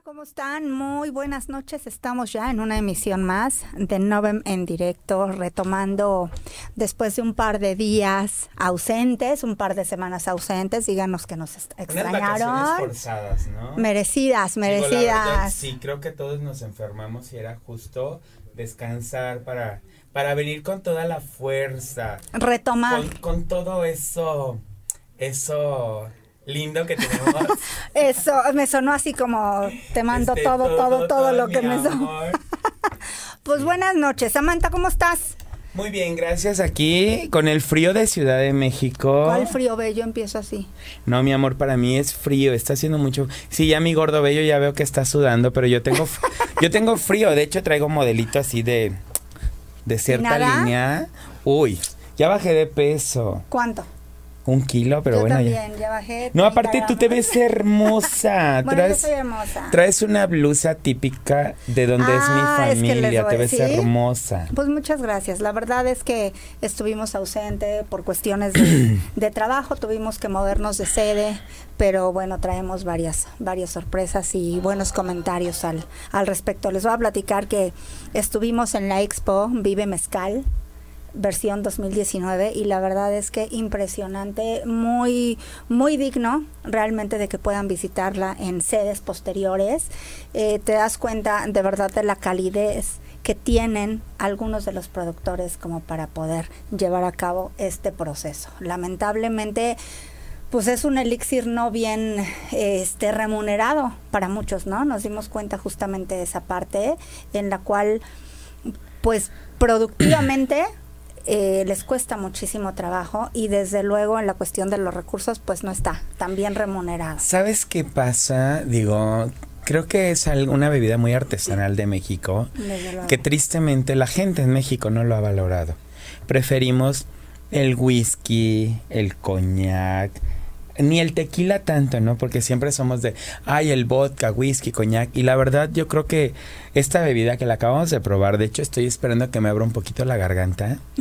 Hola, ¿cómo están? Muy buenas noches. Estamos ya en una emisión más de Novem en directo, retomando después de un par de días ausentes, un par de semanas ausentes. Díganos que nos extrañaron. forzadas, ¿no? Merecidas, merecidas. sí, creo que todos nos enfermamos y era justo descansar para, para venir con toda la fuerza. Retomar. Con, con todo eso, eso lindo que tenemos. Eso, me sonó así como te mando Este, todo, todo, todo, lo que me sonó. Pues buenas noches. Samantha, ¿cómo estás? Muy bien, gracias. Aquí con el frío de Ciudad de México. ¿Cuál frío bello empiezo así? No, mi amor, para mí es frío, está haciendo mucho. Sí, ya mi gordo bello ya veo que está sudando, pero yo tengo yo tengo frío, de hecho traigo modelito así de de cierta nada? línea. Uy, ya bajé de peso. ¿Cuánto? Un kilo, pero yo bueno, ya. también, ya, bajé. No, 30 aparte tú te ves hermosa. Bueno, yo traes, soy hermosa. traes una blusa típica de donde Ah, es mi les familia. te ves ¿sí? hermosa. Pues muchas gracias. La verdad es que estuvimos ausentes por cuestiones de, de trabajo, tuvimos que movernos de sede, pero bueno, traemos varias, varias sorpresas y buenos comentarios al, al respecto. Les voy a platicar que estuvimos en la expo Vive Mezcal versión 2019 y la verdad es que impresionante, muy muy digno realmente de que puedan visitarla en sedes posteriores. Eh, te das cuenta de verdad de la calidez que tienen algunos de los productores como para poder llevar a cabo este proceso. Lamentablemente pues es un elixir no bien este remunerado para muchos, ¿no? Nos dimos cuenta justamente de esa parte en la cual pues productivamente eh, les cuesta muchísimo trabajo y desde luego en la cuestión de los recursos pues no está tan bien remunerado. ¿Sabes qué pasa? Digo, creo que es una bebida muy artesanal de México. Que tristemente la gente en México no lo ha valorado. Preferimos el whisky, el coñac, ni el tequila tanto, ¿no? Porque siempre somos de, ay, el vodka, whisky, coñac. Y la verdad, yo creo que esta bebida que la acabamos de probar, de hecho, estoy esperando que me abra un poquito la garganta.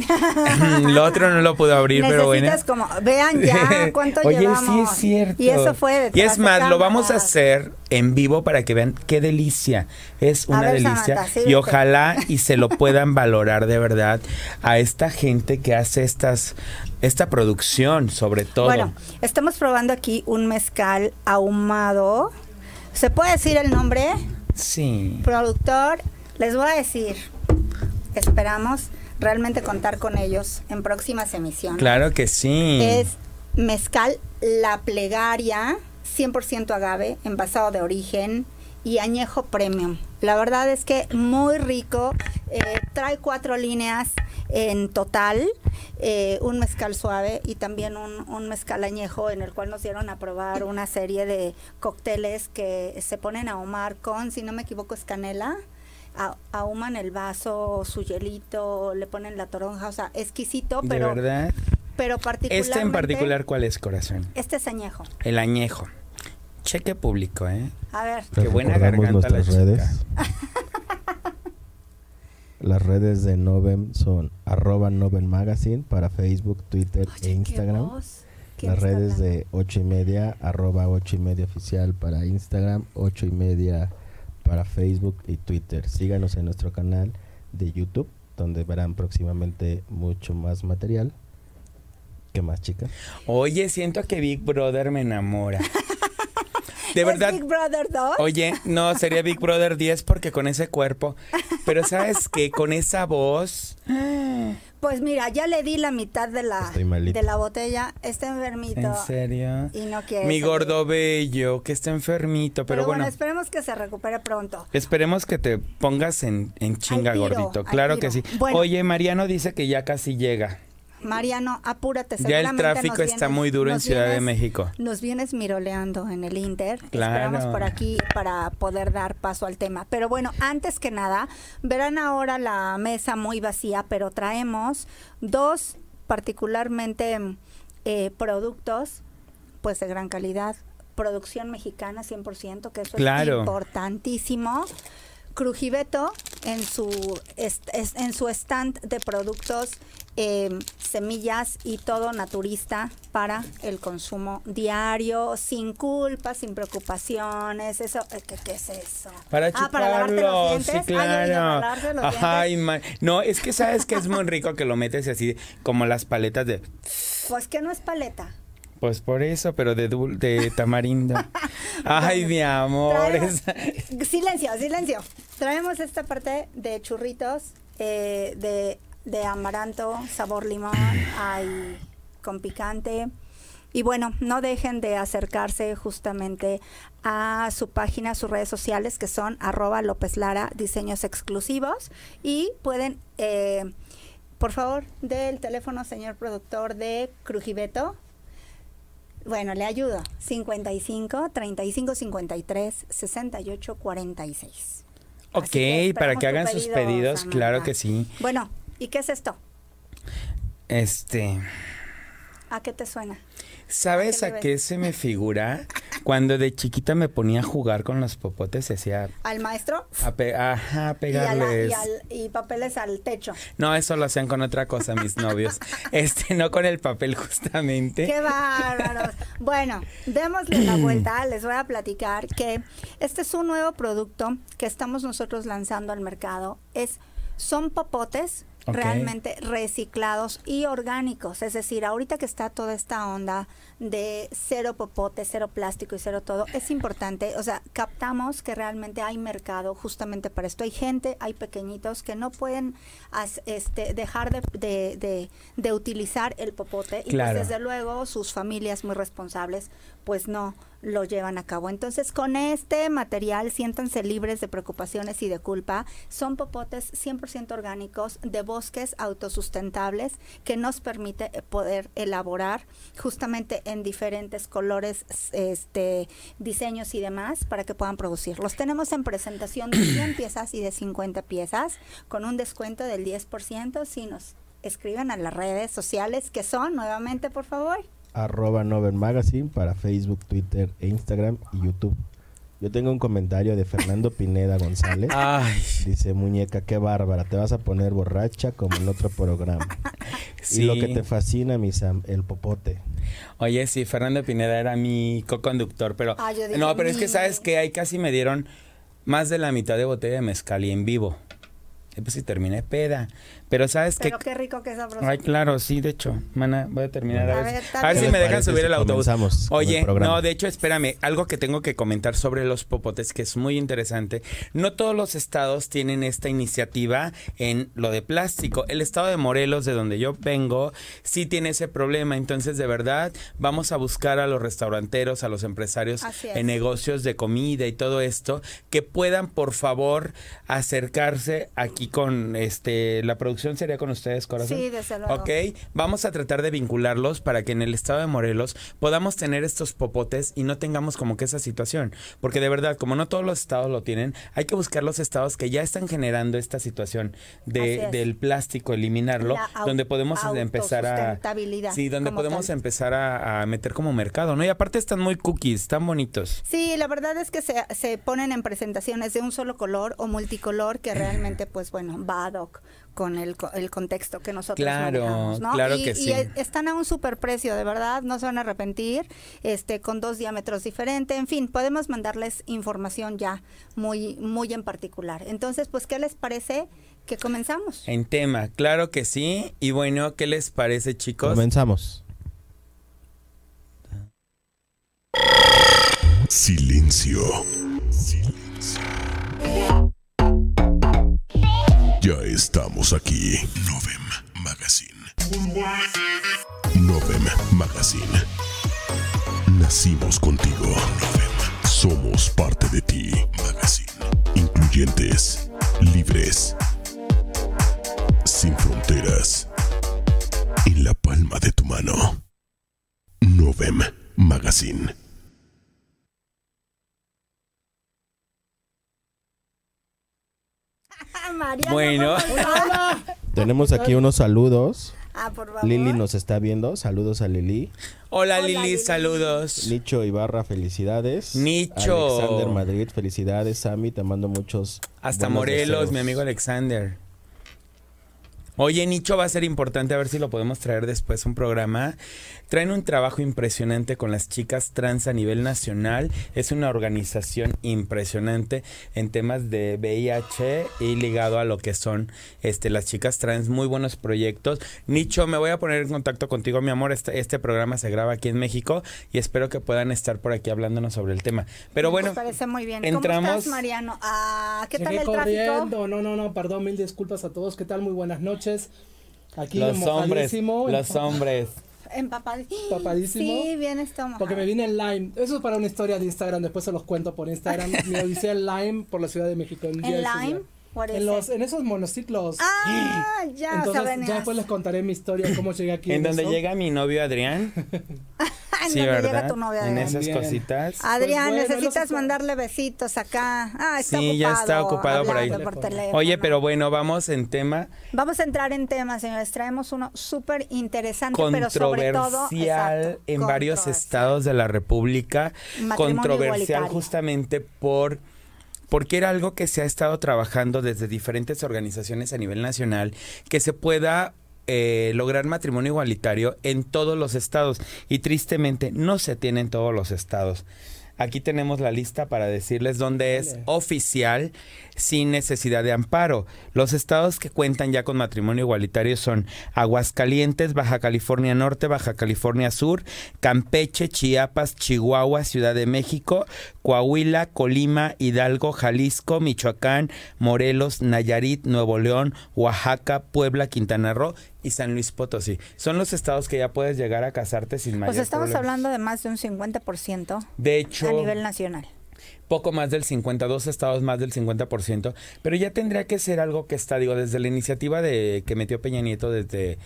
lo otro no lo puedo abrir, pero bueno. Necesitas como, vean ya cuánto Oye, llevamos. sí es cierto. Y eso fue Y es más, lo vamos a hacer en vivo para que vean qué delicia. Es una ver, delicia. Samantha, y ojalá y se lo puedan valorar de verdad a esta gente que hace estas esta producción, sobre todo. Bueno, estamos probando aquí un mezcal ahumado. ¿Se puede decir el nombre? sí. Productor, les voy a decir, esperamos realmente contar con ellos en próximas emisiones. Claro que sí. Es mezcal La Plegaria, 100% agave, envasado de origen y añejo premium. La verdad es que muy rico, eh, trae cuatro líneas en total, eh, un mezcal suave y también un, un mezcal añejo en el cual nos dieron a probar una serie de cócteles que se ponen a ahumar con, si no me equivoco, es canela. a- Ahuman el vaso, su hielito, le ponen la toronja, o sea, exquisito, de pero, verdad. pero particularmente... Este en particular, ¿cuál es, corazón? Este es añejo. El añejo. Cheque público, ¿eh? A ver, Qué buena garganta la nuestras chica. redes. Las redes de Novem son arroba Novem Magazine para Facebook, Twitter e Instagram. ¿qué voz? ¿Quién Las redes hablando? de ocho y media, arroba ocho y media oficial para Instagram, ocho y media para Facebook y Twitter. Síganos en nuestro canal de YouTube, donde verán próximamente mucho más material. ¿Qué más, chicas? Oye, siento que Big Brother me enamora. De ¿Es verdad. Big Brother 2? Oye, no, sería Big Brother 10 porque con ese cuerpo. Pero sabes que con esa voz. Pues mira, ya le di la mitad de la, de la botella. Está enfermito. ¿En serio? Y no quiere. Mi seguir. gordo bello, que está enfermito, pero, Pero, bueno, bueno. esperemos que se recupere pronto. Esperemos que te pongas en, en chinga, tiro, gordito. Claro que sí. Bueno. Oye, Mariano dice que ya casi llega. Mariano, apúrate. Ya el tráfico está muy duro en Ciudad de México. Nos vienes miroleando en el Inter. Claro. Esperamos por aquí para poder dar paso al tema. Pero bueno, antes que nada, verán ahora la mesa muy vacía, pero traemos dos particularmente eh, productos pues de gran calidad. Producción mexicana 100%, que eso Claro. es importantísimo. Crujibeto en su, est- en su stand de productos, eh, semillas y todo naturista para el consumo diario, sin culpa, sin preocupaciones. Eso, ¿qué, qué es eso? Para Ah, chuparlo, para lavarte los dientes. sí, Ah, yo claro. los Ay, dientes. ma- no, es que sabes que es muy rico que lo metes así como las paletas de Pues que no es paleta. pues por eso, pero de dul- de tamarindo. Ay, mi amor. Traemos- Silencio, silencio. Traemos esta parte de churritos eh, de, de amaranto, sabor limón, hay con picante. Y bueno, no dejen de acercarse justamente a su página, a sus redes sociales, que son arroba López Lara, diseños exclusivos. Y pueden, eh, por favor, del teléfono, señor productor de Crujibeto. Bueno, le ayudo. 55 35 53 68 46. Ok, que para que hagan sus pedido, pedidos, Samantha. claro que sí. Bueno, ¿y qué es esto? Este, ¿A qué te suena? ¿sabes ¿A qué se me figura? Cuando de chiquita me ponía a jugar con los popotes y hacía ¿Al maestro? a pe- ajá, Y, a la- pegarles. y al- y papeles al techo. No, eso lo hacían con otra cosa mis novios. Este, no con el papel justamente. ¡Qué bárbaros! Bueno, démosle la vuelta. Les voy a platicar que este es un nuevo producto que estamos nosotros lanzando al mercado. Es, son popotes Realmente reciclados y orgánicos. Es decir, ahorita que está toda esta onda de cero popote, cero plástico y cero todo, es importante, o sea, captamos que realmente hay mercado justamente para esto. Hay gente, hay pequeñitos que no pueden as- este, dejar de, de- de- de utilizar el popote y Claro. pues desde luego sus familias muy responsables pues no lo llevan a cabo. Entonces con este material siéntanse libres de preocupaciones y de culpa. Son popotes 100% orgánicos de bosques autosustentables que nos permite poder elaborar justamente en diferentes colores, este diseños y demás para que puedan producir. Los tenemos en presentación de 100 piezas y de 50 piezas con un descuento del 10% si nos escriben a las redes sociales que son nuevamente por favor. arroba Noven Magazine para Facebook, Twitter e Instagram y YouTube. Yo tengo un comentario de Fernando Pineda González. Ay, Dice, muñeca, qué bárbara, te vas a poner borracha como en otro programa. sí. Y lo que te fascina, mi Sam, el popote. Oye, sí, Fernando Pineda era mi co-conductor, pero... Ah, yo dije, no, pero es que sabes que ahí casi me dieron más de la mitad de botella de mezcal y en vivo. Y pues sí, terminé peda. Pero sabes que... Pero qué rico que sabroso. Ay, claro, sí, de hecho. Mana, voy a terminar a A ver, a ver si ¿Qué me dejan subir si el autobús. el Oye, no, de hecho, espérame, algo que tengo que comentar sobre los popotes que es muy interesante. No todos los estados tienen esta iniciativa en lo de plástico. El estado de Morelos, de donde yo vengo, sí tiene ese problema. Entonces, de verdad, vamos a buscar a los restauranteros, a los empresarios es. en negocios de comida y todo esto, que puedan, por favor, acercarse aquí con este la producción sería con ustedes, corazón. Sí, desde luego. Ok, vamos a tratar de vincularlos para que en el estado de Morelos podamos tener estos popotes y no tengamos como que esa situación. Porque de verdad, como no todos los estados lo tienen, hay que buscar los estados que ya están generando esta situación de, del plástico, eliminarlo, donde podemos empezar a... Sí, donde podemos tal. empezar a, a meter como mercado, ¿no? Y aparte están muy cookies, están bonitos. Sí, la verdad es que se, se ponen en presentaciones de un solo color o multicolor que realmente, pues bueno, va ad hoc con el, co- el contexto que nosotros Claro, manejamos, ¿no? claro y, que y sí. e- están a un superprecio, de verdad, no se van a arrepentir, este, con dos diámetros diferentes, en fin, podemos mandarles información ya muy, muy en particular. Entonces, pues, ¿qué les parece que comenzamos? En tema, claro que sí. Y bueno, ¿qué les parece, chicos? Comenzamos. Silencio. Silencio. Ya estamos aquí. Novem Magazine. Novem Magazine. Nacimos contigo. Novem. Somos parte de ti. Magazine. Incluyentes. Libres. Sin fronteras. En la palma de tu mano. Novem Magazine. Mariana, Bueno. Tenemos aquí unos saludos. Ah, por favor. Lili nos está viendo. Saludos a Lili. Hola, Hola, Lili, Lili. saludos. Nicho Ibarra, felicidades. Nicho. Alexander Madrid, felicidades. Sammy, te mando muchos. Hasta Morelos, deseos. mi amigo Alexander. Oye, Nicho va a ser importante, a ver si lo podemos traer después un programa. Traen un trabajo impresionante con las chicas trans a nivel nacional. Es una organización impresionante en temas de VIH y ligado a lo que son este, las chicas trans. Muy buenos proyectos. Nicho, me voy a poner en contacto contigo, mi amor. Este, este programa se graba aquí en México y espero que puedan estar por aquí hablándonos sobre el tema. Pero bueno, Me parece muy bien. entramos- ¿Cómo estás, Mariano? Ah, ¿qué tal el tráfico? corriendo. No, no, no, perdón, mil disculpas a todos. ¿Qué tal? Muy buenas noches. Aquí los hombres, los hombres. Empapadísimo. Empapadísimo. Sí, bien Porque me vine en Lime. Eso es para una historia de Instagram. Después se los cuento por Instagram. Mi odisea en Lime por la Ciudad de México. ¿En estos Lime? En, los, en esos monociclos. Ah, ya, Entonces, venías. ya después les contaré mi historia, cómo llegué aquí. En donde eso. llega mi novio Adrián. En sí, donde ¿verdad? llega tu novia. en Adrián. esas También. cositas. Adrián, Pues bueno, necesitas mandarle besitos acá. Ah, está Sí, ocupado. ya está ocupado por ahí. por teléfono. Oye, pero bueno, vamos en tema Vamos a entrar en temas, señores. Traemos uno súper interesante, pero sobre todo. exacto, en varios estados de la República. Matrimonio Controversial igualitario. justamente por porque era algo que se ha estado trabajando desde diferentes organizaciones a nivel nacional, que se pueda eh, lograr matrimonio igualitario en todos los estados. Y tristemente no se tiene en todos los estados. Aquí tenemos la lista para decirles dónde es oficial sin necesidad de amparo. Los estados que cuentan ya con matrimonio igualitario son Aguascalientes, Baja California Norte, Baja California Sur, Campeche, Chiapas, Chihuahua, Ciudad de México, Coahuila, Colima, Hidalgo, Jalisco, Michoacán, Morelos, Nayarit, Nuevo León, Oaxaca, Puebla, Quintana Roo y San Luis Potosí. Son los estados que ya puedes llegar a casarte sin mayor Pues estamos hablando de más de un 50% De hecho, a nivel nacional. Poco más del 52 estados más del 50%, pero ya tendría que ser algo que está, digo, desde la iniciativa de que metió Peña Nieto desde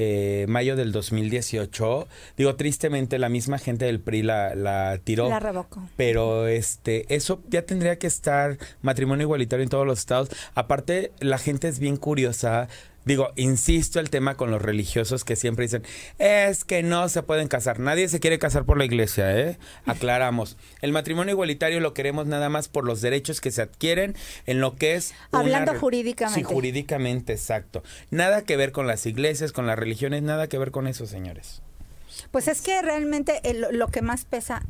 eh, mayo del 2018, digo, tristemente la misma gente del PRI la, la tiró. La revocó. Pero este, eso ya tendría que estar matrimonio igualitario en todos los estados. Aparte, la gente es bien curiosa. Digo, insisto el tema con los religiosos que siempre dicen, es que no se pueden casar. Nadie se quiere casar por la iglesia, ¿eh? Aclaramos. El matrimonio igualitario lo queremos nada más por los derechos que se adquieren en lo que es... Hablando jurídicamente. Sí, jurídicamente, exacto. Nada que ver con las iglesias, con las religiones, nada que ver con eso, señores. Pues es que realmente el- lo que más pesa,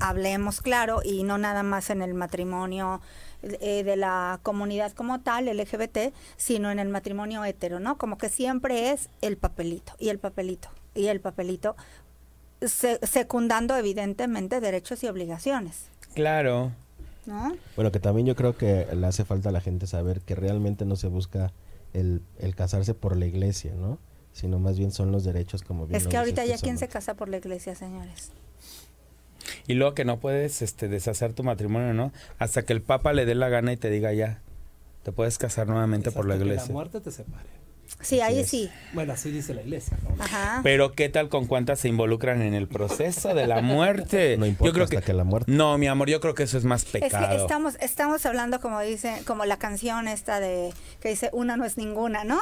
hablemos claro, y no nada más en el matrimonio eh, de la comunidad como tal, LGBT, sino en el matrimonio hetero, ¿no? Como que siempre es el papelito, y el papelito, y el papelito, se- secundando evidentemente derechos y obligaciones, Claro. ¿no? Bueno, que también yo creo que le hace falta a la gente saber que realmente no se busca el, el casarse por la iglesia, ¿no? Sino más bien son los derechos como bien Es que ahorita ya quién se casa por la iglesia, señores. Y luego que no puedes este, deshacer tu matrimonio, ¿no? Hasta que el Papa le dé la gana y te diga ya, te puedes casar nuevamente por la Exacto, que iglesia. la muerte te separe. Sí, ahí es. sí. Bueno, así dice la iglesia, ¿no? Ajá. Pero qué tal con cuántas se involucran en el proceso de la muerte. No importa yo creo hasta que, que la muerte. No, mi amor, yo creo que eso es más Es que pecado. estamos, estamos hablando como dice, como la canción esta de que dice una no es ninguna, ¿no?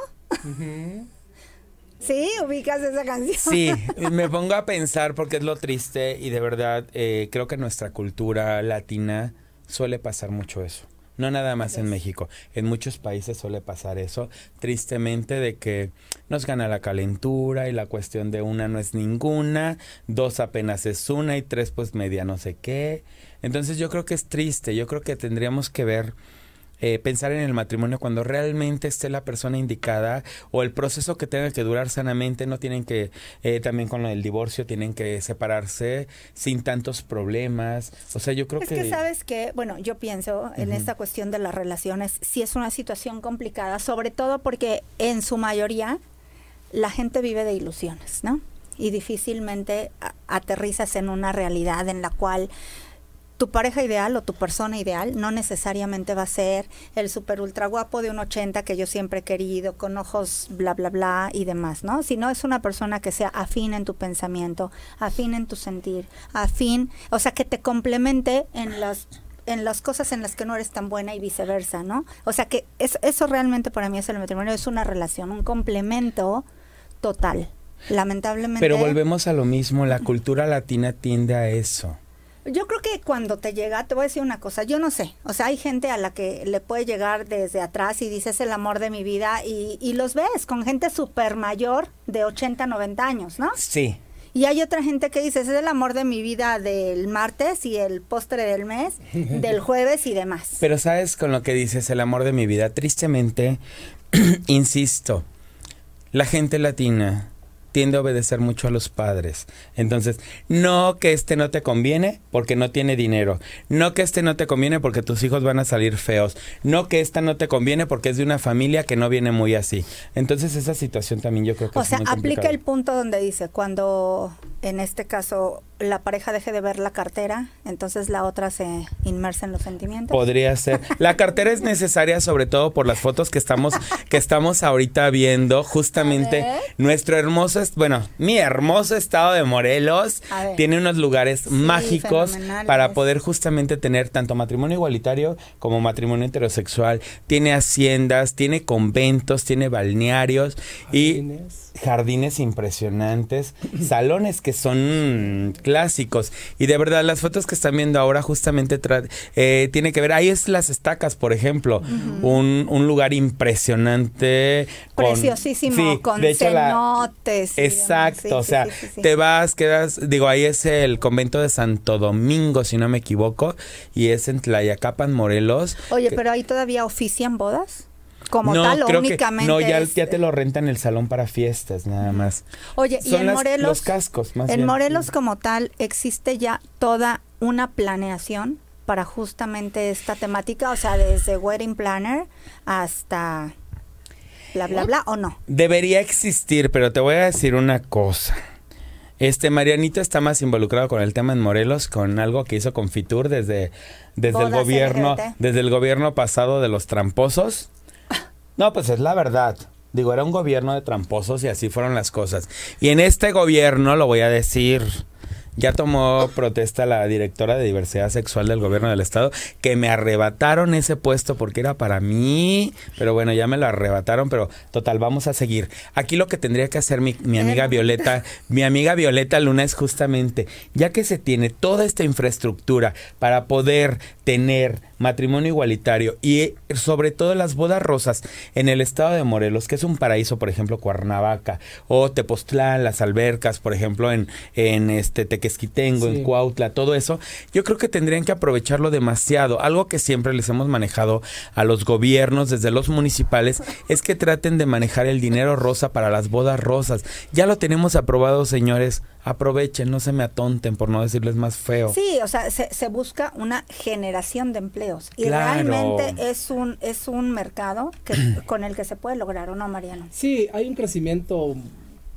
Sí, ubicas esa canción. Sí, me pongo a pensar porque es lo triste y de verdad eh, creo que en nuestra cultura latina suele pasar mucho eso. No nada más en México, en muchos países suele pasar eso, tristemente de que nos gana la calentura y la cuestión de una no es ninguna, dos apenas es una y tres pues media no sé qué. Entonces yo creo que es triste, yo creo que tendríamos que ver eh, pensar en el matrimonio cuando realmente esté la persona indicada o el proceso que tenga que durar sanamente, no tienen que, eh, también con el divorcio, tienen que separarse sin tantos problemas. O sea, yo creo Es que... que sabes que, bueno, yo pienso en esta cuestión de las relaciones, sí es una situación complicada, sobre todo porque en su mayoría la gente vive de ilusiones, ¿no? Y difícilmente aterrizas en una realidad en la cual tu pareja ideal o tu persona ideal no necesariamente va a ser el super ultra guapo de un 80 que yo siempre he querido, con ojos bla bla bla y demás, ¿no? Sino es una persona que sea afín en tu pensamiento, afín en tu sentir, afín, o sea, que te complemente en las en las cosas en las que no eres tan buena y viceversa, ¿no? O sea que es- eso realmente para mí es el matrimonio, es una relación, un complemento total. Lamentablemente. Pero volvemos a lo mismo, la cultura latina tiende a eso. Yo creo que cuando te llega, te voy a decir una cosa, yo no sé, o sea, hay gente a la que le puede llegar desde atrás y dices el amor de mi vida y, y los ves con gente súper mayor de 80, 90 años, ¿no? Sí. Y hay otra gente que dice, es el amor de mi vida del martes y el postre del mes, del jueves y demás. Pero sabes con lo que dices, el amor de mi vida, tristemente, insisto, la gente latina tiende a obedecer mucho a los padres. Entonces, no que este no te conviene porque no tiene dinero. No que este no te conviene porque tus hijos van a salir feos. No que esta no te conviene porque es de una familia que no viene muy así. Entonces, esa situación también yo creo que O es sea, muy aplica el punto donde dice, cuando en este caso la pareja deje de ver la cartera, entonces la otra se inmersa en los sentimientos. Podría ser. La cartera es necesaria sobre todo por las fotos que estamos que estamos ahorita viendo, justamente nuestro hermoso, est- bueno, mi hermoso estado de Morelos tiene unos lugares Sí, mágicos para poder justamente tener tanto matrimonio igualitario como matrimonio heterosexual. Tiene haciendas, tiene conventos, tiene balnearios y Jardines. impresionantes, salones que son clásicos y de verdad las fotos que están viendo ahora justamente eh, tiene que ver, ahí es las estacas, por ejemplo, un, un lugar impresionante. con- Preciosísimo, Sí, con de hecho, la- cenotes. Exacto, Sí, o sea, sí. te vas, quedas, digo, ahí es el convento de Santo Domingo, si no me equivoco, y es en Tlayacapan, Morelos. Oye, que- pero ahí todavía ofician bodas. Como no, tal, o creo que únicamente. no, ya, es- ya te lo rentan el salón para fiestas, nada más. Oye, y Son en las- Morelos. los cascos, más En bien. Morelos, como tal, existe ya toda una planeación para justamente esta temática, o sea, desde wedding planner hasta bla, bla, bla, o no. Debería existir, pero te voy a decir una cosa. Este Marianito está más involucrado con el tema en Morelos, con algo que hizo con Fitur desde, desde el gobierno, LGBT. desde el gobierno pasado de los tramposos. No, pues es la verdad. Digo, era un gobierno de tramposos y así fueron las cosas. Y en este gobierno, lo voy a decir, ya tomó protesta la directora de diversidad sexual del gobierno del estado, que me arrebataron ese puesto porque era para mí, pero bueno, ya me lo arrebataron, pero total, vamos a seguir. Aquí lo que tendría que hacer mi, mi amiga Violeta, mi amiga Violeta Luna es justamente, ya que se tiene toda esta infraestructura para poder tener matrimonio igualitario y sobre todo las bodas rosas en el estado de Morelos, que es un paraíso, por ejemplo, Cuernavaca, o Tepoztlán, las albercas, por ejemplo, en, en este Tequesquitengo, Sí. en Cuautla, todo eso, yo creo que tendrían que aprovecharlo demasiado. Algo que siempre les hemos manejado a los gobiernos, desde los municipales, es que traten de manejar el dinero rosa para las bodas rosas. Ya lo tenemos aprobado, señores. Aprovechen, no se me atonten, por no decirles más feo. Sí, o sea, se, se busca una generación de empleos y Claro. realmente es un es un mercado que, con el que se puede lograr, ¿o no, Mariano? Sí, hay un crecimiento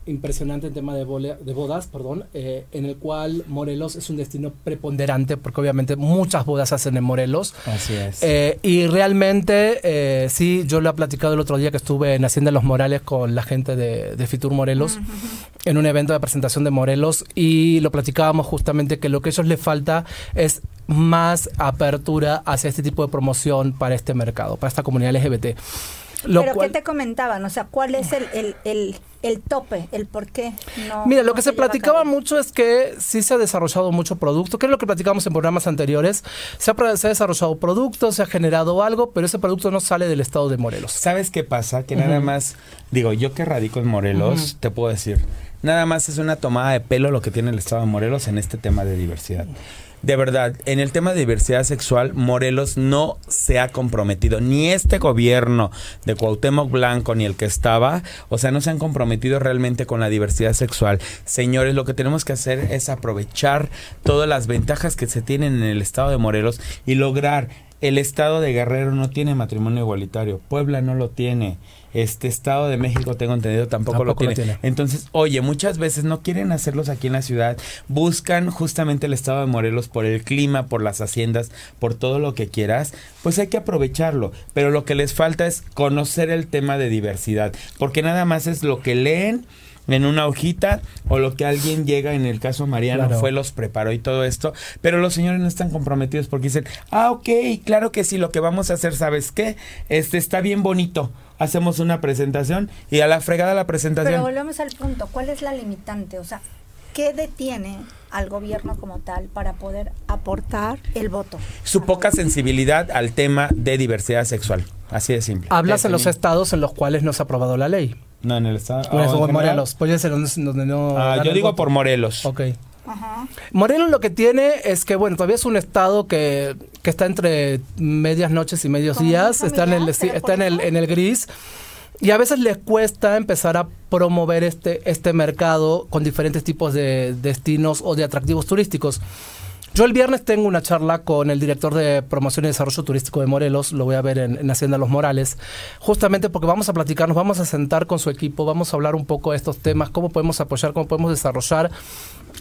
impresionante en tema de, bole- de bodas, perdón, eh, en el cual Morelos es un destino preponderante porque obviamente muchas bodas se hacen en Morelos. Así es. Eh, y realmente, eh, sí, yo lo he platicado el otro día que estuve en Hacienda Los Morales con la gente de, de Fitur Morelos, en un evento de presentación de Morelos, y lo platicábamos justamente que lo que a ellos les falta es más apertura hacia este tipo de promoción para este mercado, para esta comunidad LGBT. Lo Pero cual- ¿qué te comentaban? O sea, ¿cuál es el, el, el, el tope, el por qué no? Mira, lo no que se platicaba mucho es que sí se ha desarrollado mucho producto, que es lo que platicamos en programas anteriores. Se ha, se ha desarrollado producto, se ha generado algo, pero ese producto no sale del estado de Morelos. ¿Sabes qué pasa? Que nada más, digo, yo que radico en Morelos, te puedo decir, nada más es una tomada de pelo lo que tiene el Estado de Morelos en este tema de diversidad. De verdad, en el tema de diversidad sexual, Morelos no se ha comprometido, ni este gobierno de Cuauhtémoc Blanco, ni el que estaba, o sea, no se han comprometido realmente con la diversidad sexual. Señores, lo que tenemos que hacer es aprovechar todas las ventajas que se tienen en el estado de Morelos y lograr el estado de Guerrero no tiene matrimonio igualitario, Puebla no lo tiene, este estado de México tengo entendido tampoco, lo, Tampoco lo tiene. tiene. Entonces, oye, muchas veces no quieren hacerlos aquí en la ciudad, buscan justamente el estado de Morelos por el clima, por las haciendas, por todo lo que quieras, pues hay que aprovecharlo, pero lo que les falta es conocer el tema de diversidad, porque nada más es lo que leen en una hojita o lo que alguien llega, en el caso Mariano, Claro. fue, los preparó y todo esto, pero los señores no están comprometidos porque dicen, ah, ok, claro que sí, lo que vamos a hacer, ¿sabes qué? Este está bien bonito, hacemos una presentación y a la fregada la Pero presentación. volvemos al punto, ¿cuál es la limitante? O sea, ¿qué detiene al gobierno como tal para poder aportar el voto? Su poca sensibilidad al tema de diversidad sexual, así de simple. Hablas en los estados en los cuales no se ha aprobado la ley. No, en el estado. Pues, oh, o en. Morelos. Puede ser donde, donde no. Ah, yo digo voto. por Morelos. Ok. Ajá. Morelos lo que tiene es que, bueno, todavía es un estado que, que está entre medias noches y medios días, está en el, familiar, sí, ¿será está en el, en el gris. Y a veces les cuesta empezar a promover este, este mercado con diferentes tipos de destinos o de atractivos turísticos. Yo el viernes tengo una charla con el director de promoción y desarrollo turístico de Morelos, lo voy a ver en, en Hacienda Los Morales, justamente porque vamos a platicar, nos vamos a sentar con su equipo, vamos a hablar un poco de estos temas, cómo podemos apoyar, cómo podemos desarrollar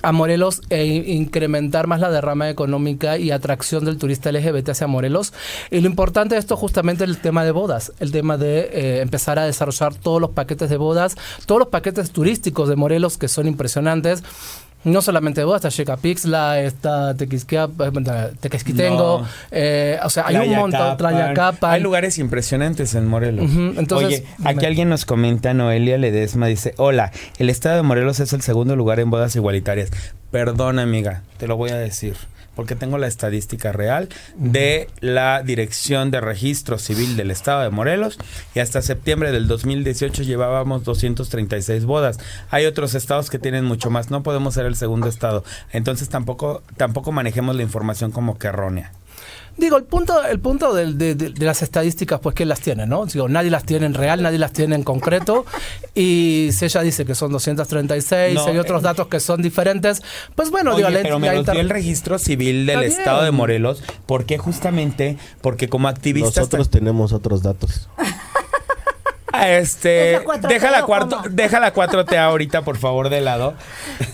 a Morelos e in- incrementar más la derrama económica y atracción del turista LGBT hacia Morelos. Y lo importante de esto justamente es el tema de bodas, el tema de eh, empezar a desarrollar todos los paquetes de bodas, todos los paquetes turísticos de Morelos que son impresionantes. No solamente bodas, está Checapixla, está eh, Tequesquitengo, No. eh, o sea, hay un montón. Tlayacapan. Hay lugares impresionantes en Morelos. Entonces, Oye, dime. aquí alguien nos comenta, Noelia Ledesma dice, hola, el estado de Morelos es el segundo lugar en bodas igualitarias. Perdón, amiga, te lo voy a decir. Porque tengo la estadística real de la Dirección de Registro Civil del Estado de Morelos y hasta septiembre del 2018 llevábamos 236 bodas. Hay otros estados que tienen mucho más. No podemos ser el segundo estado. Entonces tampoco tampoco manejemos la información como que errónea. Digo, el punto, el punto del- de, de- de las estadísticas, pues, ¿quién las tiene, no? Digo, nadie las tiene en real, nadie las tiene en concreto. Y si ella dice que son 236, No, hay otros eh. datos que son diferentes, pues bueno, Oye, digo, la- pero me los dio el registro civil del estado de. Morelos. ¿Por qué? Justamente porque como activistas... Nosotros tenemos otros datos. Este, ¿Es la 4T deja la cuarto, deja la 4T ahorita, por favor, de lado.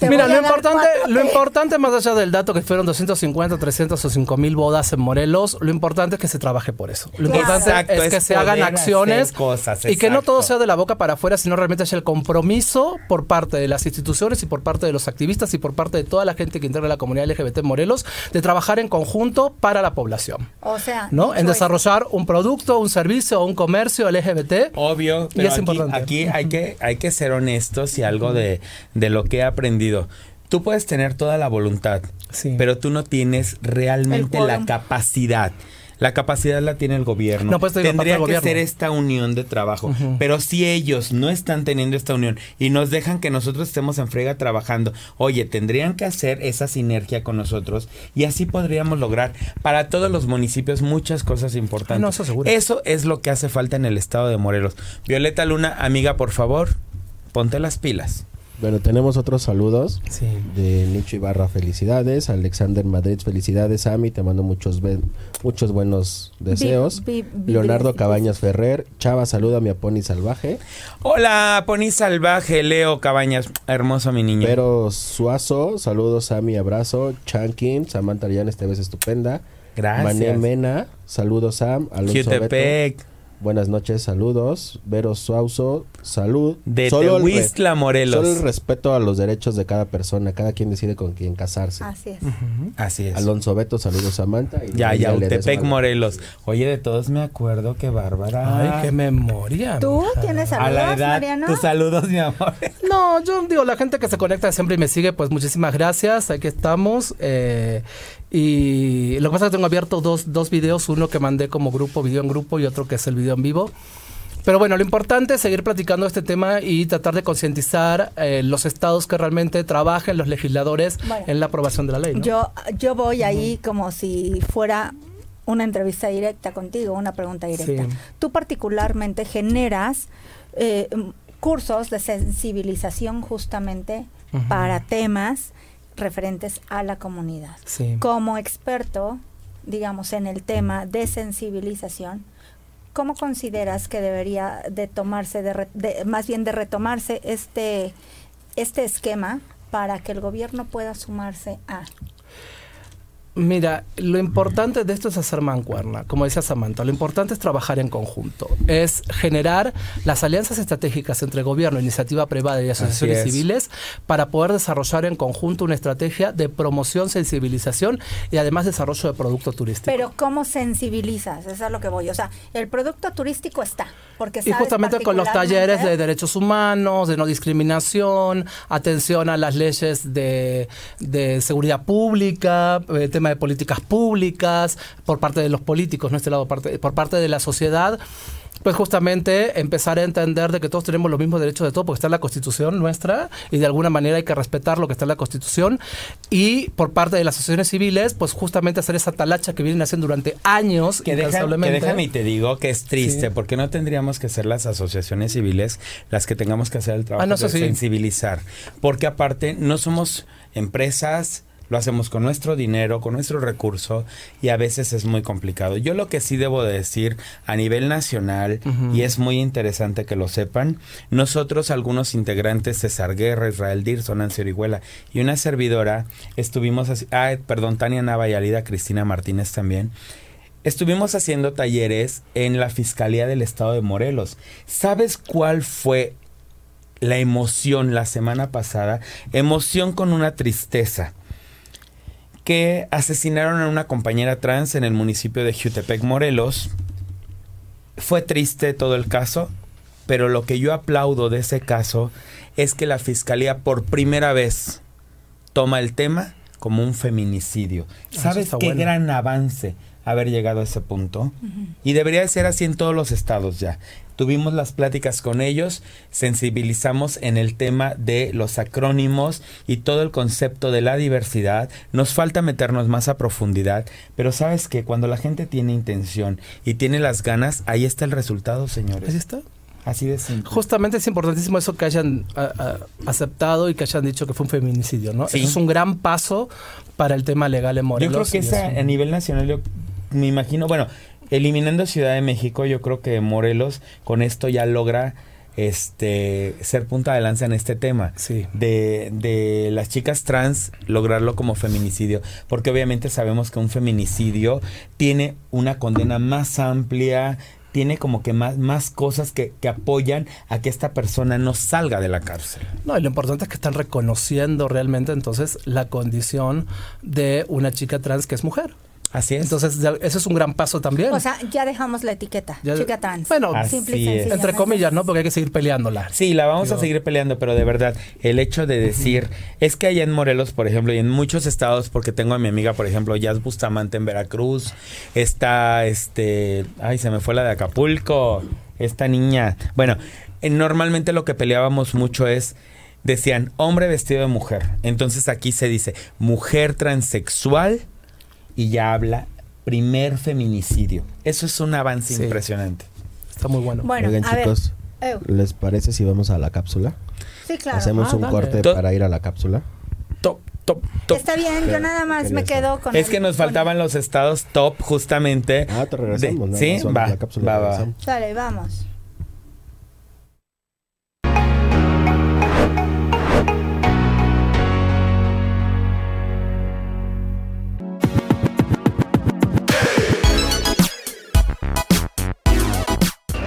Te Mira, lo importante, lo importante más allá del dato que fueron 250, 300 o 5 mil bodas en Morelos, lo importante es que se trabaje por eso. Lo Claro. importante Exacto, es que es se hagan acciones cosas, y que no todo sea de la boca para afuera, sino realmente haya el compromiso por parte de las instituciones y por parte de los activistas y por parte de toda la gente que integra la comunidad LGBT en Morelos de trabajar en conjunto para la población. O sea, ¿no? En desarrollar un producto, un servicio o un comercio LGBT. Obvio, Y pero es aquí, importante. aquí hay que hay que ser honestos y algo de, de lo que he aprendido. Tú puedes tener toda la voluntad, Sí. pero tú no tienes realmente la capacidad. La capacidad la tiene el gobierno. No, pues, Tendría que del ser gobierno. esta unión de trabajo. Pero si ellos no están teniendo esta unión y nos dejan que nosotros estemos en frega trabajando, oye, tendrían que hacer esa sinergia con nosotros y así podríamos lograr para todos los municipios muchas cosas importantes. No, eso seguro. Eso es lo que hace falta en el estado de Morelos. Violeta Luna, amiga, por favor, ponte las pilas. Bueno, tenemos otros saludos Sí. de Nicho Ibarra, felicidades. Alexander Madrid, felicidades. Sammy, te mando muchos, muchos buenos deseos. Leonardo Cabañas Ferrer, Chava, saluda a mi Pony Salvaje. Hola, Pony Salvaje, Leo Cabañas, hermoso mi niño. Pero Suazo, saludos Sammy, abrazo. Chankin, Samantha Llanes, te ves estupenda. Gracias. Mané Mena, saludos Sam. Alonso Beto, buenas noches, saludos. Vero Suazo, salud. de Solo el Tehuistla, Morelos. Solo el respeto a los derechos de cada persona, cada quien decide con quién casarse. Así es. Así es. Alonso Beto, saludos Samantha. y Ya, ya, Utepec. Morelos. Oye, de todos me acuerdo que Bárbara. Ay, qué memoria. ¿Tú mija. tienes A saludos, la edad, Mariano? tus saludos, mi amor. No, yo digo, la gente que se conecta siempre y me sigue, pues muchísimas gracias, aquí estamos. eh, y lo que pasa es que tengo abierto dos, dos videos, uno que mandé como grupo, video en grupo, y otro que es el video en vivo. Pero bueno, lo importante es seguir platicando este tema y tratar de concientizar eh, los estados que realmente trabajen, los legisladores, Bueno. en la aprobación de la ley. ¿no? Yo, yo voy ahí como si fuera una entrevista directa contigo, una pregunta directa. Sí. Tú particularmente generas eh, cursos de sensibilización justamente para temas referentes a la comunidad. Sí. Como experto, digamos, en el tema de sensibilización, ¿cómo consideras que debería de tomarse, de re- de- más bien de retomarse este, este esquema para que el gobierno pueda sumarse a? Mira, lo importante de esto es hacer mancuerna, como decía Samantha, lo importante es trabajar en conjunto, es generar las alianzas estratégicas entre gobierno, iniciativa privada y asociaciones civiles para poder desarrollar en conjunto una estrategia de promoción, sensibilización y además desarrollo de producto turístico. Pero ¿cómo sensibilizas? Eso es a lo que voy. O sea, el producto turístico está, porque Y justamente con los talleres de derechos humanos, de no discriminación, atención a las leyes de, de seguridad pública, eh, tema de políticas públicas, por parte de los políticos, no este lado, parte, por parte de la sociedad. Pues justamente empezar a entender de que todos tenemos los mismos derechos de todo, porque está en la Constitución nuestra, y de alguna manera hay que respetar lo que está en la Constitución. Y por parte de las asociaciones civiles, pues justamente hacer esa talacha que vienen haciendo durante años, Que, deja- que déjame y te digo que es triste, Sí. porque no tendríamos que ser las asociaciones civiles las que tengamos que hacer el trabajo Ah, no, eso de sí. sensibilizar. Porque aparte no somos empresas, lo hacemos con nuestro dinero, con nuestro recurso, y a veces es muy complicado. Yo lo que sí debo de decir a nivel nacional, y es muy interesante que lo sepan, nosotros algunos integrantes, César Guerra, Israel Dirson, Nancy Orihuela y una servidora, estuvimos, ah, perdón, Tania Nava y Alida Cristina Martínez también, Estuvimos haciendo talleres en la Fiscalía del Estado de Morelos. ¿Sabes cuál fue la emoción la semana pasada? Emoción con una tristeza. Que asesinaron a una compañera trans en el municipio de Jutepec, Morelos. Fue triste todo el caso, pero lo que yo aplaudo de ese caso es que la Fiscalía por primera vez toma el tema como un feminicidio. ¿Sabes qué bueno. gran avance haber llegado a ese punto? Y debería de ser así en todos los estados ya. Tuvimos las pláticas con ellos, sensibilizamos en el tema de los acrónimos y todo el concepto de la diversidad. Nos falta meternos más a profundidad, pero sabes que cuando la gente tiene intención y tiene las ganas, ahí está el resultado, señores. Así está. Así de simple. Justamente es importantísimo eso que hayan aceptado y que hayan dicho que fue un feminicidio, ¿no? Sí. Eso es un gran paso para el tema legal en Yo Morelos. creo que esa, a nivel nacional, yo me imagino, bueno, eliminando Ciudad de México, yo creo que Morelos con esto ya logra este ser punta de lanza en este tema. Sí. De, de las chicas trans lograrlo como feminicidio, porque obviamente sabemos que un feminicidio tiene una condena más amplia, tiene como que más, más cosas que, que apoyan a que esta persona no salga de la cárcel. No, y lo importante es que están reconociendo realmente entonces la condición de una chica trans que es mujer. Así es. Entonces, eso es un gran paso también. O sea, ya dejamos la etiqueta, Ya- chica trans. Bueno, simple y entre comillas, ¿no? Porque hay que seguir peleándola. Sí, la vamos a seguir peleando, pero de verdad, el hecho de decir, es que allá en Morelos, por ejemplo, y en muchos estados, porque tengo a mi amiga, por ejemplo, Jazz Bustamante en Veracruz, está, este, ay, se me fue la de Acapulco, esta niña. Bueno, eh, normalmente lo que peleábamos mucho es, decían, hombre vestido de mujer. Entonces aquí se dice, mujer transexual, y ya habla primer feminicidio. Eso es un avance Sí. impresionante. Está muy bueno. Bueno, Oigan, a chicos, ver. Eu, ¿les parece si vamos a la cápsula? sí, claro. Hacemos Ah, un dale. corte To- para ir a la cápsula. Top, top, top. Está bien, yo nada más me quedo con Es el- que nos faltaban los estados top justamente. Ah, te regresamos. de- sí, va, a la cápsula va, va. regresamos. Dale, vamos.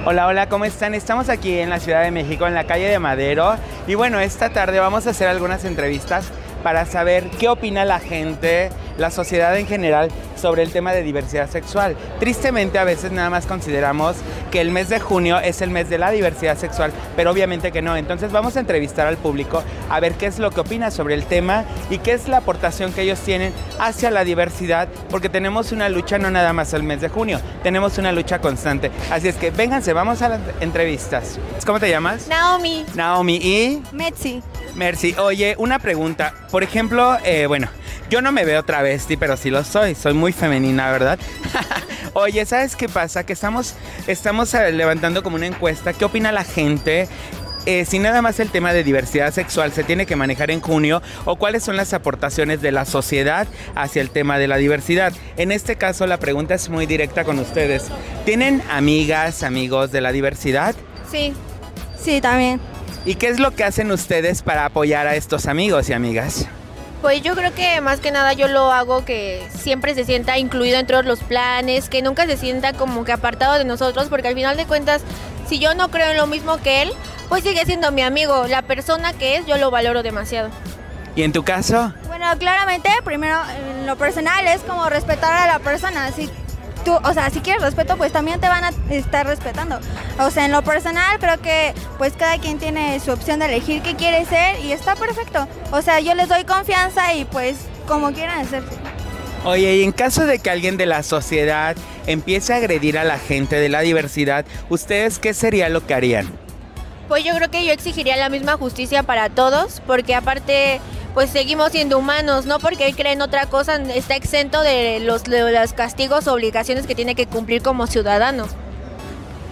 Hola, hola, ¿cómo están? Estamos aquí en la Ciudad de México, en la calle de Madero. Y bueno, esta tarde vamos a hacer algunas entrevistas para saber qué opina la gente, la sociedad en general, sobre el tema de diversidad sexual. Tristemente, a veces nada más consideramos que el mes de junio es el mes de la diversidad sexual, pero obviamente que no. Entonces vamos a entrevistar al público a ver qué es lo que opina sobre el tema y qué es la aportación que ellos tienen hacia la diversidad, porque tenemos una lucha no nada más el mes de junio, tenemos una lucha constante. Así es que vénganse, vamos a las entrevistas. ¿Cómo te llamas? Naomi, Naomi y Metzi. Mercy. Oye, una pregunta. Por ejemplo, eh, bueno, yo no me veo travesti, pero sí lo soy. Soy muy femenina, ¿verdad? Oye, ¿sabes qué pasa? Que estamos, estamos eh, levantando como una encuesta. ¿Qué opina la gente? Eh, si nada más el tema de diversidad sexual se tiene que manejar en junio o cuáles son las aportaciones de la sociedad hacia el tema de la diversidad. En este caso la pregunta es muy directa con ustedes. ¿Tienen amigas, amigos de la diversidad? Sí, sí, también. ¿Y qué es lo que hacen ustedes para apoyar a estos amigos y amigas? Pues yo creo que más que nada yo lo hago que siempre se sienta incluido en todos los planes, que nunca se sienta como que apartado de nosotros, porque al final de cuentas, si yo no creo en lo mismo que él, pues sigue siendo mi amigo. La persona que es, yo lo valoro demasiado. ¿Y en tu caso? Bueno, claramente, primero, en lo personal es como respetar a la persona. Si tú, o sea, si quieres respeto, pues también te van a estar respetando. O sea, en lo personal creo que pues cada quien tiene su opción de elegir qué quiere ser y está perfecto. O sea, yo les doy confianza y pues como quieran hacerse. Oye, y en caso de que alguien de la sociedad empiece a agredir a la gente de la diversidad, ¿ustedes qué sería lo que harían? Pues yo creo que yo exigiría la misma justicia para todos, porque aparte pues seguimos siendo humanos, no porque él cree en otra cosa, está exento de los, de los castigos o obligaciones que tiene que cumplir como ciudadano.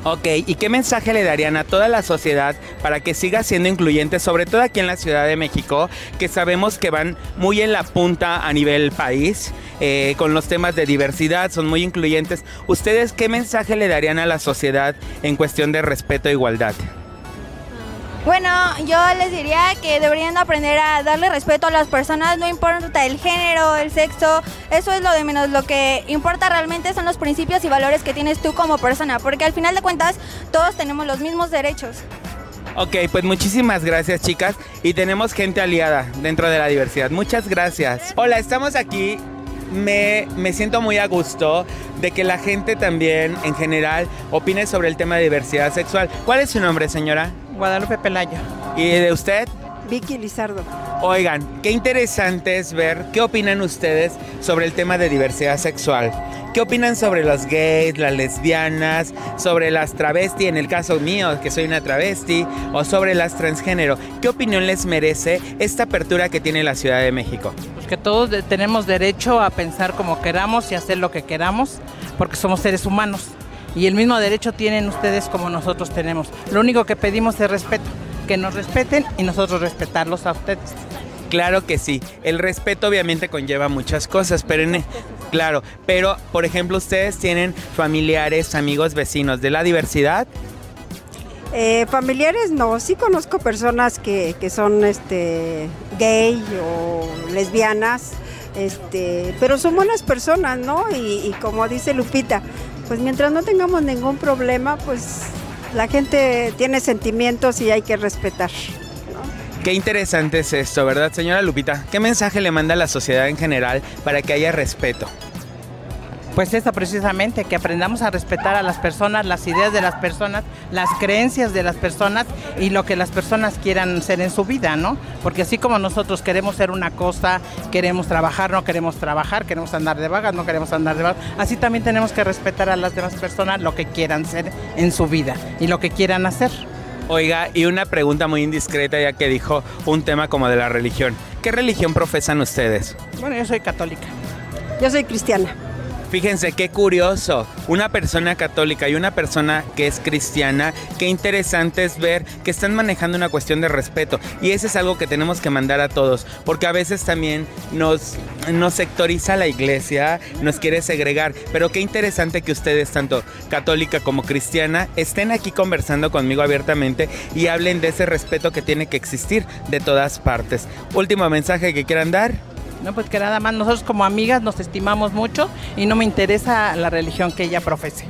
Ok, ¿y qué mensaje le darían a toda la sociedad para que siga siendo incluyente, sobre todo aquí en la Ciudad de México, que sabemos que van muy en la punta a nivel país eh, con los temas de diversidad, son muy incluyentes? ¿Ustedes qué mensaje le darían a la sociedad en cuestión de respeto e igualdad? Bueno, yo les diría que deberían aprender a darle respeto a las personas, no importa el género, el sexo, eso es lo de menos. Lo que importa realmente son los principios y valores que tienes tú como persona, porque al final de cuentas todos tenemos los mismos derechos. Ok, pues muchísimas gracias chicas y tenemos gente aliada dentro de la diversidad. Muchas gracias. Hola, estamos aquí. Me, me siento muy a gusto de que la gente también en general opine sobre el tema de diversidad sexual. ¿Cuál es su nombre, señora? Guadalupe Pelayo. ¿Y de usted? Vicky Lizardo. Oigan, qué interesante es ver qué opinan ustedes sobre el tema de diversidad sexual. ¿Qué opinan sobre los gays, las lesbianas, sobre las travestis, en el caso mío, que soy una travesti, o sobre las transgénero? ¿Qué opinión les merece esta apertura que tiene la Ciudad de México? Pues que todos tenemos derecho a pensar como queramos y hacer lo que queramos, porque somos seres humanos. Y el mismo derecho tienen ustedes como nosotros tenemos. Lo único que pedimos es respeto, que nos respeten y nosotros respetarlos a ustedes. Claro que sí. El respeto obviamente conlleva muchas cosas, pero en, e, claro, pero por ejemplo, ustedes tienen familiares, amigos, vecinos de la diversidad. Eh, familiares no, sí conozco personas que, que son este gay o lesbianas, este, pero son buenas personas, ¿no? Y, y como dice Lupita, pues mientras no tengamos ningún problema, pues la gente tiene sentimientos y hay que respetar. Qué interesante es esto, ¿verdad, señora Lupita? ¿Qué mensaje le manda a la sociedad en general para que haya respeto? Pues eso precisamente, que aprendamos a respetar a las personas, las ideas de las personas, las creencias de las personas y lo que las personas quieran ser en su vida, ¿no? Porque así como nosotros queremos ser una cosa, queremos trabajar, no queremos trabajar, queremos andar de vagas, no queremos andar de vagas, así también tenemos que respetar a las demás personas lo que quieran ser en su vida y lo que quieran hacer. Oiga, y una pregunta muy indiscreta ya que dijo un tema como de la religión. ¿Qué religión profesan ustedes? Bueno, yo soy católica. Yo soy cristiana. Fíjense qué curioso, una persona católica y una persona que es cristiana, qué interesante es ver que están manejando una cuestión de respeto y eso es algo que tenemos que mandar a todos, porque a veces también nos, nos sectoriza la iglesia, nos quiere segregar, pero qué interesante que ustedes, tanto católica como cristiana, estén aquí conversando conmigo abiertamente y hablen de ese respeto que tiene que existir de todas partes. Último mensaje que quieran dar. No, pues que nada más nosotros como amigas nos estimamos mucho y no me interesa la religión que ella profese.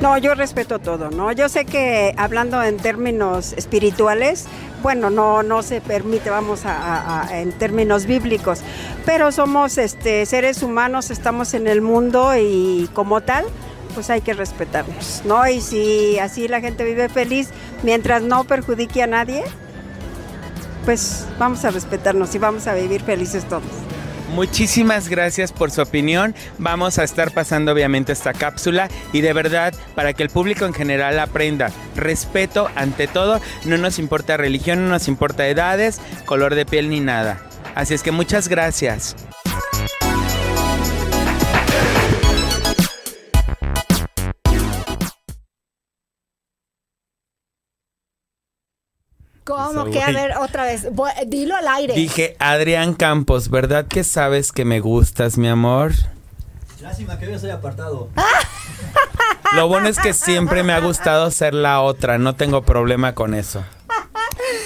No, yo respeto todo, ¿no? Yo sé que hablando en términos espirituales, bueno, no, no se permite, vamos a, en términos bíblicos, pero somos este, seres humanos, estamos en el mundo y como tal, pues hay que respetarnos, ¿no? Y si así la gente vive feliz, mientras no perjudique a nadie, pues vamos a respetarnos y vamos a vivir felices todos. Muchísimas gracias por su opinión. Vamos a estar pasando obviamente esta cápsula y de verdad para que el público en general aprenda respeto ante todo. No nos importa religión, no nos importa edades, color de piel ni nada. Así es que muchas gracias. ¿Cómo que? A ver, otra vez. Dilo al aire. Dije, Adrián Campos, ¿verdad que sabes que me gustas, mi amor? Lástima que yo soy apartado. Lo bueno es que siempre me ha gustado ser la otra, no tengo problema con eso.